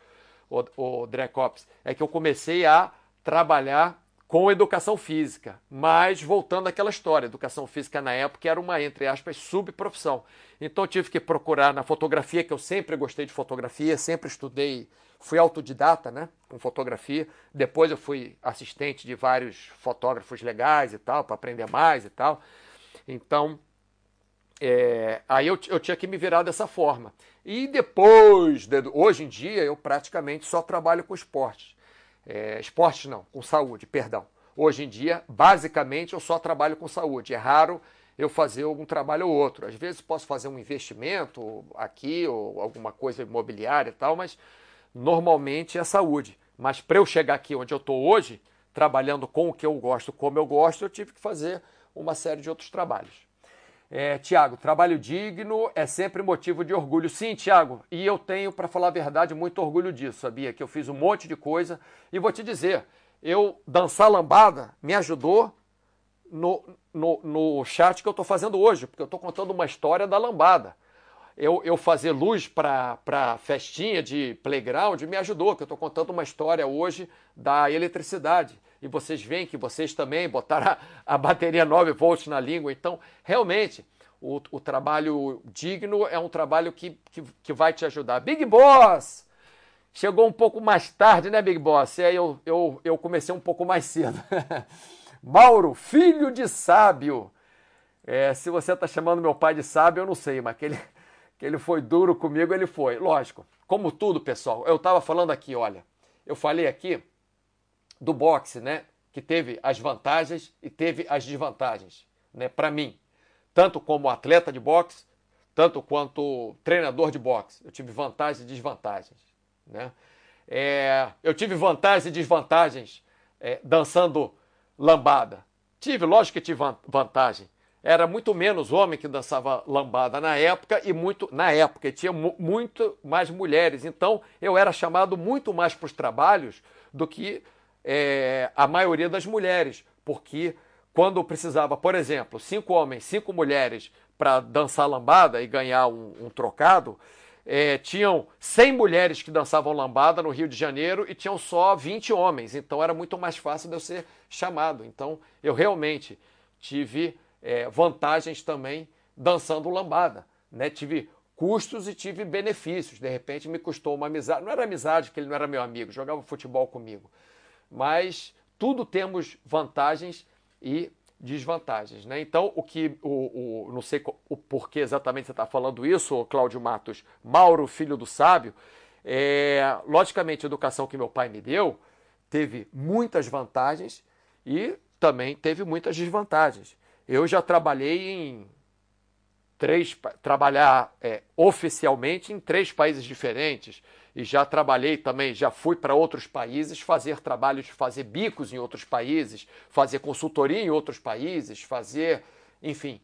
o, o Drecops, é que eu comecei a trabalhar com educação física, mas voltando àquela história, educação física na época era uma, entre aspas, subprofissão. Então eu tive que procurar na fotografia, que eu sempre gostei de fotografia, sempre estudei, fui autodidata né, com fotografia. Depois eu fui assistente de vários fotógrafos legais e tal, para aprender mais e tal. Então, é, aí eu, eu tinha que me virar dessa forma. E depois, de, hoje em dia, eu praticamente só trabalho com esportes é, esportes não, com saúde, perdão. Hoje em dia, basicamente, eu só trabalho com saúde. É raro eu fazer algum trabalho ou outro. Às vezes posso fazer um investimento aqui ou alguma coisa imobiliária e tal, mas normalmente é saúde. Mas para eu chegar aqui onde eu estou hoje, trabalhando com o que eu gosto, como eu gosto, eu tive que fazer uma série de outros trabalhos. É, Tiago, trabalho digno é sempre motivo de orgulho. Sim, Tiago, e eu tenho, para falar a verdade, muito orgulho disso, sabia? Que eu fiz um monte de coisa e vou te dizer, eu dançar lambada me ajudou no, no, no chat que eu estou fazendo hoje, porque eu estou contando uma história da lambada. Eu, eu fazer luz para festinha de playground me ajudou, que eu estou contando uma história hoje da eletricidade e vocês veem que vocês também botaram <laughs> a, a bateria 9 volts na língua. Então, realmente, o, o trabalho digno é um trabalho que, que, que, vai te ajudar. Big Boss! Chegou um pouco mais tarde, né, Big Boss? E aí eu, eu, eu comecei um pouco mais cedo. <laughs> Mauro, filho de sábio. É, se você está chamando meu pai de sábio, eu não sei, mas que ele, que ele foi duro comigo, ele foi. Lógico, como tudo, pessoal. Eu estava falando aqui, olha. Eu falei aqui do boxe, né? Que teve as vantagens e teve as desvantagens, né? Para mim, tanto como atleta de boxe, tanto quanto treinador de boxe, eu tive vantagens e desvantagens, né? É, eu tive vantagens e desvantagens é, dançando lambada. Tive, lógico que tive vantagem. Era muito menos homem que dançava lambada na época e muito na época tinha muito mais mulheres. Então eu era chamado muito mais para os trabalhos do que é, a maioria das mulheres, porque quando precisava, por exemplo, cinco homens, cinco mulheres para dançar lambada e ganhar um, um trocado, é, tinham 100 mulheres que dançavam lambada no Rio de Janeiro e tinham só 20 homens. Então era muito mais fácil de eu ser chamado. Então eu realmente tive é, vantagens também dançando lambada. Né? Tive custos e tive benefícios. De repente me custou uma amizade. Não era amizade, porque ele não era meu amigo, jogava futebol comigo mas tudo temos vantagens e desvantagens. Né? Então, o que o, o não sei o porquê exatamente você está falando isso, Cláudio Matos, Mauro, filho do sábio, é, logicamente a educação que meu pai me deu teve muitas vantagens e também teve muitas desvantagens. Eu já trabalhei em três trabalhar é, oficialmente em três países diferentes e já trabalhei também, já fui para outros países fazer trabalhos, fazer bicos em outros países, fazer consultoria em outros países, fazer, enfim,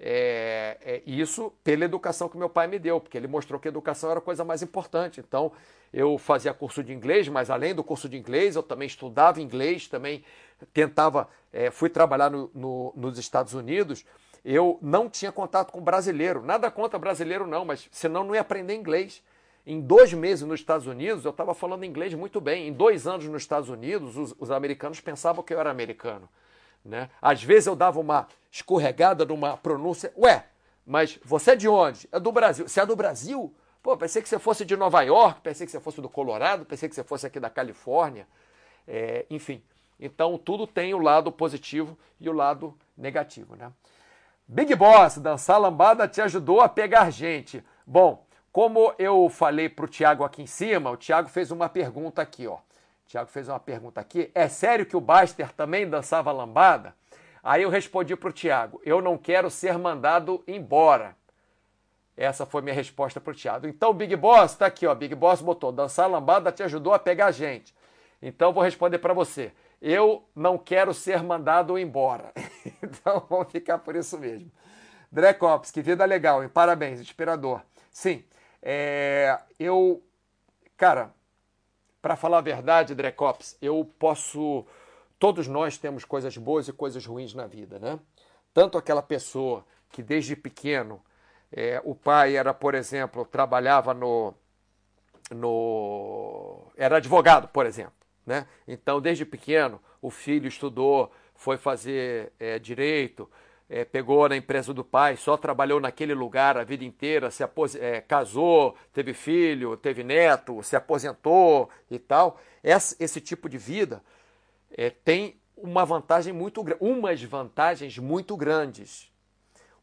é, é, isso pela educação que meu pai me deu, porque ele mostrou que a educação era a coisa mais importante. Então, eu fazia curso de inglês, mas além do curso de inglês, eu também estudava inglês, também tentava, é, fui trabalhar no, no, nos Estados Unidos. Eu não tinha contato com brasileiro, nada contra brasileiro, não, mas senão não ia aprender inglês. Em dois meses nos Estados Unidos, eu estava falando inglês muito bem. Em dois anos nos Estados Unidos, os, os, americanos pensavam que eu era americano. Né? Às vezes eu dava uma escorregada numa pronúncia. Ué, mas você é de onde? É do Brasil. Você é do Brasil? Pô, pensei que você fosse de Nova York, pensei que você fosse do Colorado, pensei que você fosse aqui da Califórnia. É, enfim, então tudo tem o lado positivo e o lado negativo, né? Big Boss, dançar lambada te ajudou a pegar gente. Bom, como eu falei para o Tiago aqui em cima, o Tiago fez uma pergunta aqui, ó. O Tiago fez uma pergunta aqui. É sério que o Baster também dançava lambada? Aí eu respondi para o Tiago: eu não quero ser mandado embora. Essa foi minha resposta para o Thiago. Então, Big Boss, está aqui, ó. Big Boss botou: dançar lambada te ajudou a pegar gente. Então, vou responder para você. Eu não quero ser mandado embora. <laughs> então, vamos ficar por isso mesmo. Drecops, que vida legal, hein? Parabéns, inspirador. Sim, é, eu. Cara, para falar a verdade, Drecops, eu posso. Todos nós temos coisas boas e coisas ruins na vida, né? Tanto aquela pessoa que desde pequeno é, o pai era, por exemplo, trabalhava no, no. era advogado, por exemplo. Né? Então, desde pequeno, o filho estudou, foi fazer é, direito, é, pegou na empresa do pai, só trabalhou naquele lugar a vida inteira, se. É, casou, teve filho, teve neto, se aposentou e tal. Esse, esse tipo de vida é, tem uma vantagem muito umas vantagens muito grandes.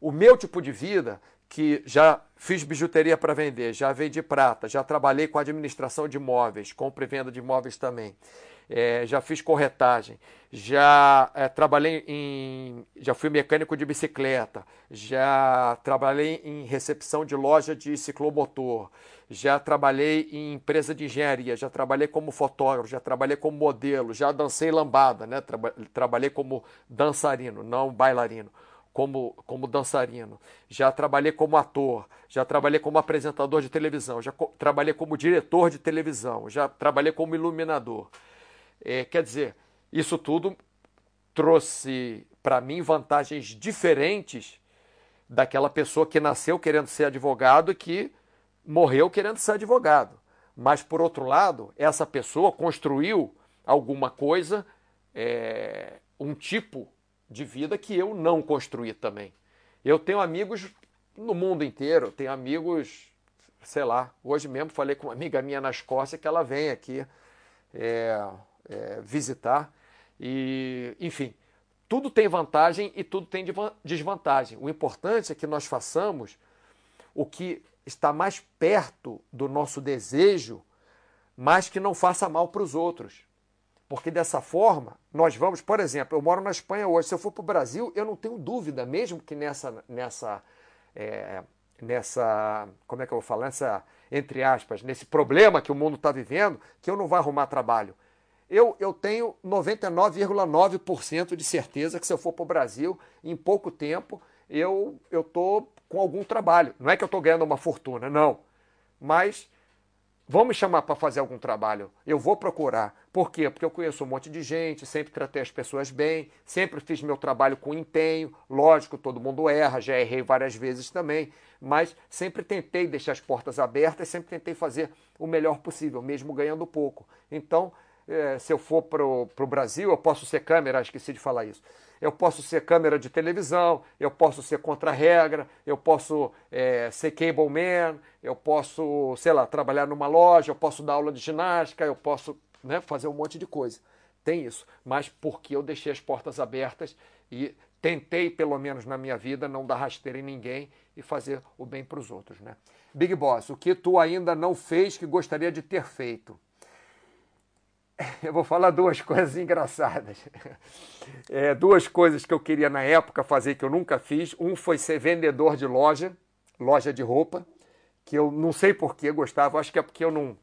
O meu tipo de vida que já fiz bijuteria para vender, já vendi prata, já trabalhei com administração de imóveis, compra e venda de imóveis também. É, já fiz corretagem, já é, trabalhei em. já fui mecânico de bicicleta, já trabalhei em recepção de loja de ciclomotor, já trabalhei em empresa de engenharia, já trabalhei como fotógrafo, já trabalhei como modelo, já dancei lambada, né? Traba trabalhei como dançarino, não bailarino como, como dançarino, já trabalhei como ator, já trabalhei como apresentador de televisão, já co trabalhei como diretor de televisão, já trabalhei como iluminador. É, quer dizer, isso tudo trouxe para mim vantagens diferentes daquela pessoa que nasceu querendo ser advogado e que morreu querendo ser advogado. Mas, por outro lado, essa pessoa construiu alguma coisa, é, um tipo de vida que eu não construí também. Eu tenho amigos no mundo inteiro, tenho amigos, sei lá, hoje mesmo falei com uma amiga minha na Escócia que ela vem aqui é, é, visitar. E, enfim, tudo tem vantagem e tudo tem desvantagem. O importante é que nós façamos o que está mais perto do nosso desejo, mas que não faça mal para os outros. Porque dessa forma, nós vamos, por exemplo, eu moro na Espanha hoje, se eu for para o Brasil, eu não tenho dúvida, mesmo que nessa, nessa, é, nessa, como é que eu vou falar, nessa, entre aspas, nesse problema que o mundo está vivendo, que eu não vou arrumar trabalho. Eu, eu tenho 99,9% de certeza que se eu for para o Brasil, em pouco tempo, eu estou com algum trabalho. Não é que eu estou ganhando uma fortuna, não. Mas Vão me chamar para fazer algum trabalho, eu vou procurar. Por quê? Porque eu conheço um monte de gente, sempre tratei as pessoas bem, sempre fiz meu trabalho com empenho. Lógico, todo mundo erra, já errei várias vezes também, mas sempre tentei deixar as portas abertas, sempre tentei fazer o melhor possível, mesmo ganhando pouco. Então, é, se eu for para o Brasil, eu posso ser câmera, esqueci de falar isso eu posso ser câmera de televisão, eu posso ser contra-regra, eu posso é, ser cable man, eu posso, sei lá, trabalhar numa loja, eu posso dar aula de ginástica, eu posso né, fazer um monte de coisa. Tem isso, mas porque eu deixei as portas abertas e tentei, pelo menos na minha vida, não dar rasteira em ninguém e fazer o bem para os outros. Né? Big Boss, o que tu ainda não fez que gostaria de ter feito? <laughs> eu vou falar duas coisas engraçadas. É, duas coisas que eu queria na época fazer que eu nunca fiz. Um foi ser vendedor de loja, loja de roupa, que eu não sei por que gostava, acho que é porque eu não.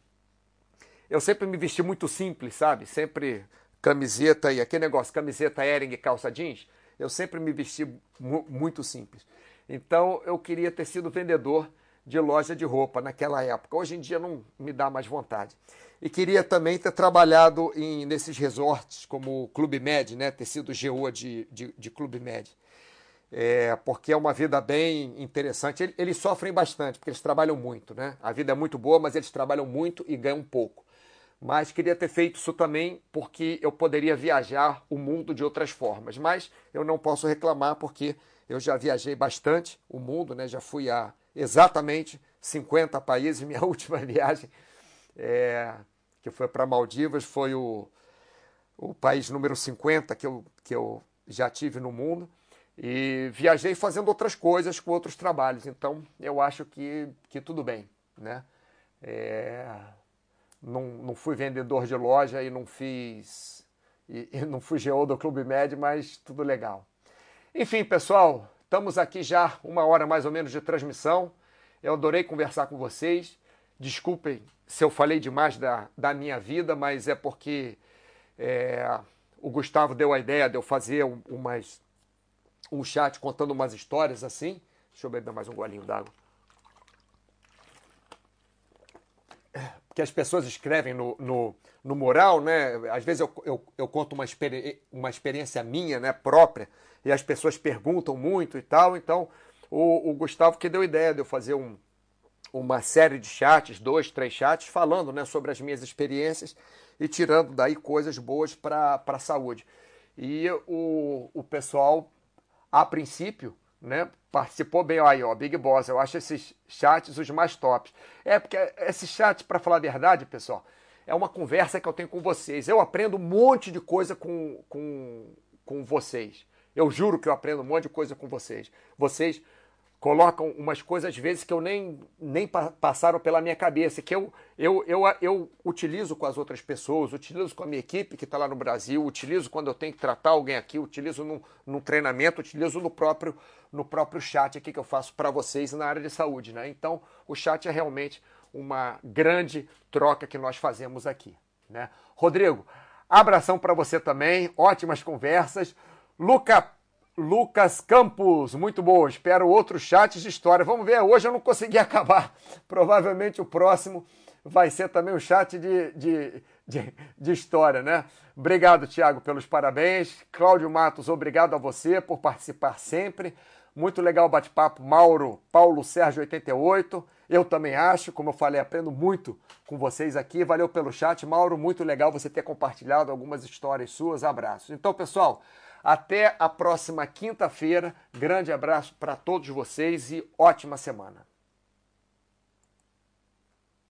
Eu sempre me vesti muito simples, sabe? Sempre camiseta e aquele negócio, camiseta Ering e calça jeans. Eu sempre me vesti mu muito simples. Então eu queria ter sido vendedor de loja de roupa naquela época. Hoje em dia não me dá mais vontade. E queria também ter trabalhado em, nesses resorts como o Clube Med, né? ter sido GO de, de, de Clube Med. É, porque é uma vida bem interessante. Eles sofrem bastante, porque eles trabalham muito. Né? A vida é muito boa, mas eles trabalham muito e ganham pouco. Mas queria ter feito isso também porque eu poderia viajar o mundo de outras formas. Mas eu não posso reclamar porque Eu já viajei bastante o mundo, né? Já fui a exatamente 50 países. <laughs> Minha última viagem, é, que foi para Maldivas, foi o, o país número 50 que eu, que eu já tive no mundo. E viajei fazendo outras coisas com outros trabalhos. Então, eu acho que, que tudo bem, né? É, não, não fui vendedor de loja e não fiz. E, e não fui GO do Clube Med, mas tudo legal. Enfim, pessoal, estamos aqui já uma hora mais ou menos de transmissão. Eu adorei conversar com vocês. Desculpem se eu falei demais da, da minha vida, mas é porque é, o Gustavo deu a ideia de eu fazer umas um chat contando umas histórias assim. Deixa eu beber mais um golinho d'água. Que as pessoas escrevem no, no, no mural, né? Às vezes eu, eu, eu conto uma, experi uma experiência minha, né, própria, e as pessoas perguntam muito e tal. Então, o, o Gustavo que deu ideia de eu fazer um, uma série de chats, dois, três chats, falando né, sobre as minhas experiências e tirando daí coisas boas para a saúde. E o, o pessoal a princípio, né, participou bem. Aí, ó, Big Boss, eu acho esses chats os mais tops. É, porque esse chat, para falar a verdade, pessoal, é uma conversa que eu tenho com vocês. Eu aprendo um monte de coisa com, com, com vocês. Eu juro que eu aprendo um monte de coisa com vocês. Vocês colocam umas coisas às vezes que eu nem, nem passaram pela minha cabeça, que eu, eu, eu, eu utilizo com as outras pessoas, utilizo com a minha equipe que está lá no Brasil, utilizo quando eu tenho que tratar alguém aqui, utilizo num, num treinamento, utilizo no próprio, no próprio chat aqui que eu faço para vocês na área de saúde. Né? Então, o chat é realmente uma grande troca que nós fazemos aqui. Né? Rodrigo, abração para você também, ótimas conversas. Luca Lucas Campos, muito boa. Espero outro chat de história. Vamos ver, hoje eu não consegui <laughs> acabar. Provavelmente o próximo vai ser também um chat de, de, de, de história, né? Obrigado, Tiago, pelos parabéns. Cláudio Matos, obrigado a você por participar sempre. Muito legal o bate-papo. Mauro, Paulo Sérgio 88. Eu também acho, como eu falei, aprendo muito com vocês aqui. Valeu pelo chat, Mauro. Muito legal você ter compartilhado algumas histórias suas. Abraços. Então, pessoal, até a próxima quinta-feira. Grande abraço para todos vocês e ótima semana.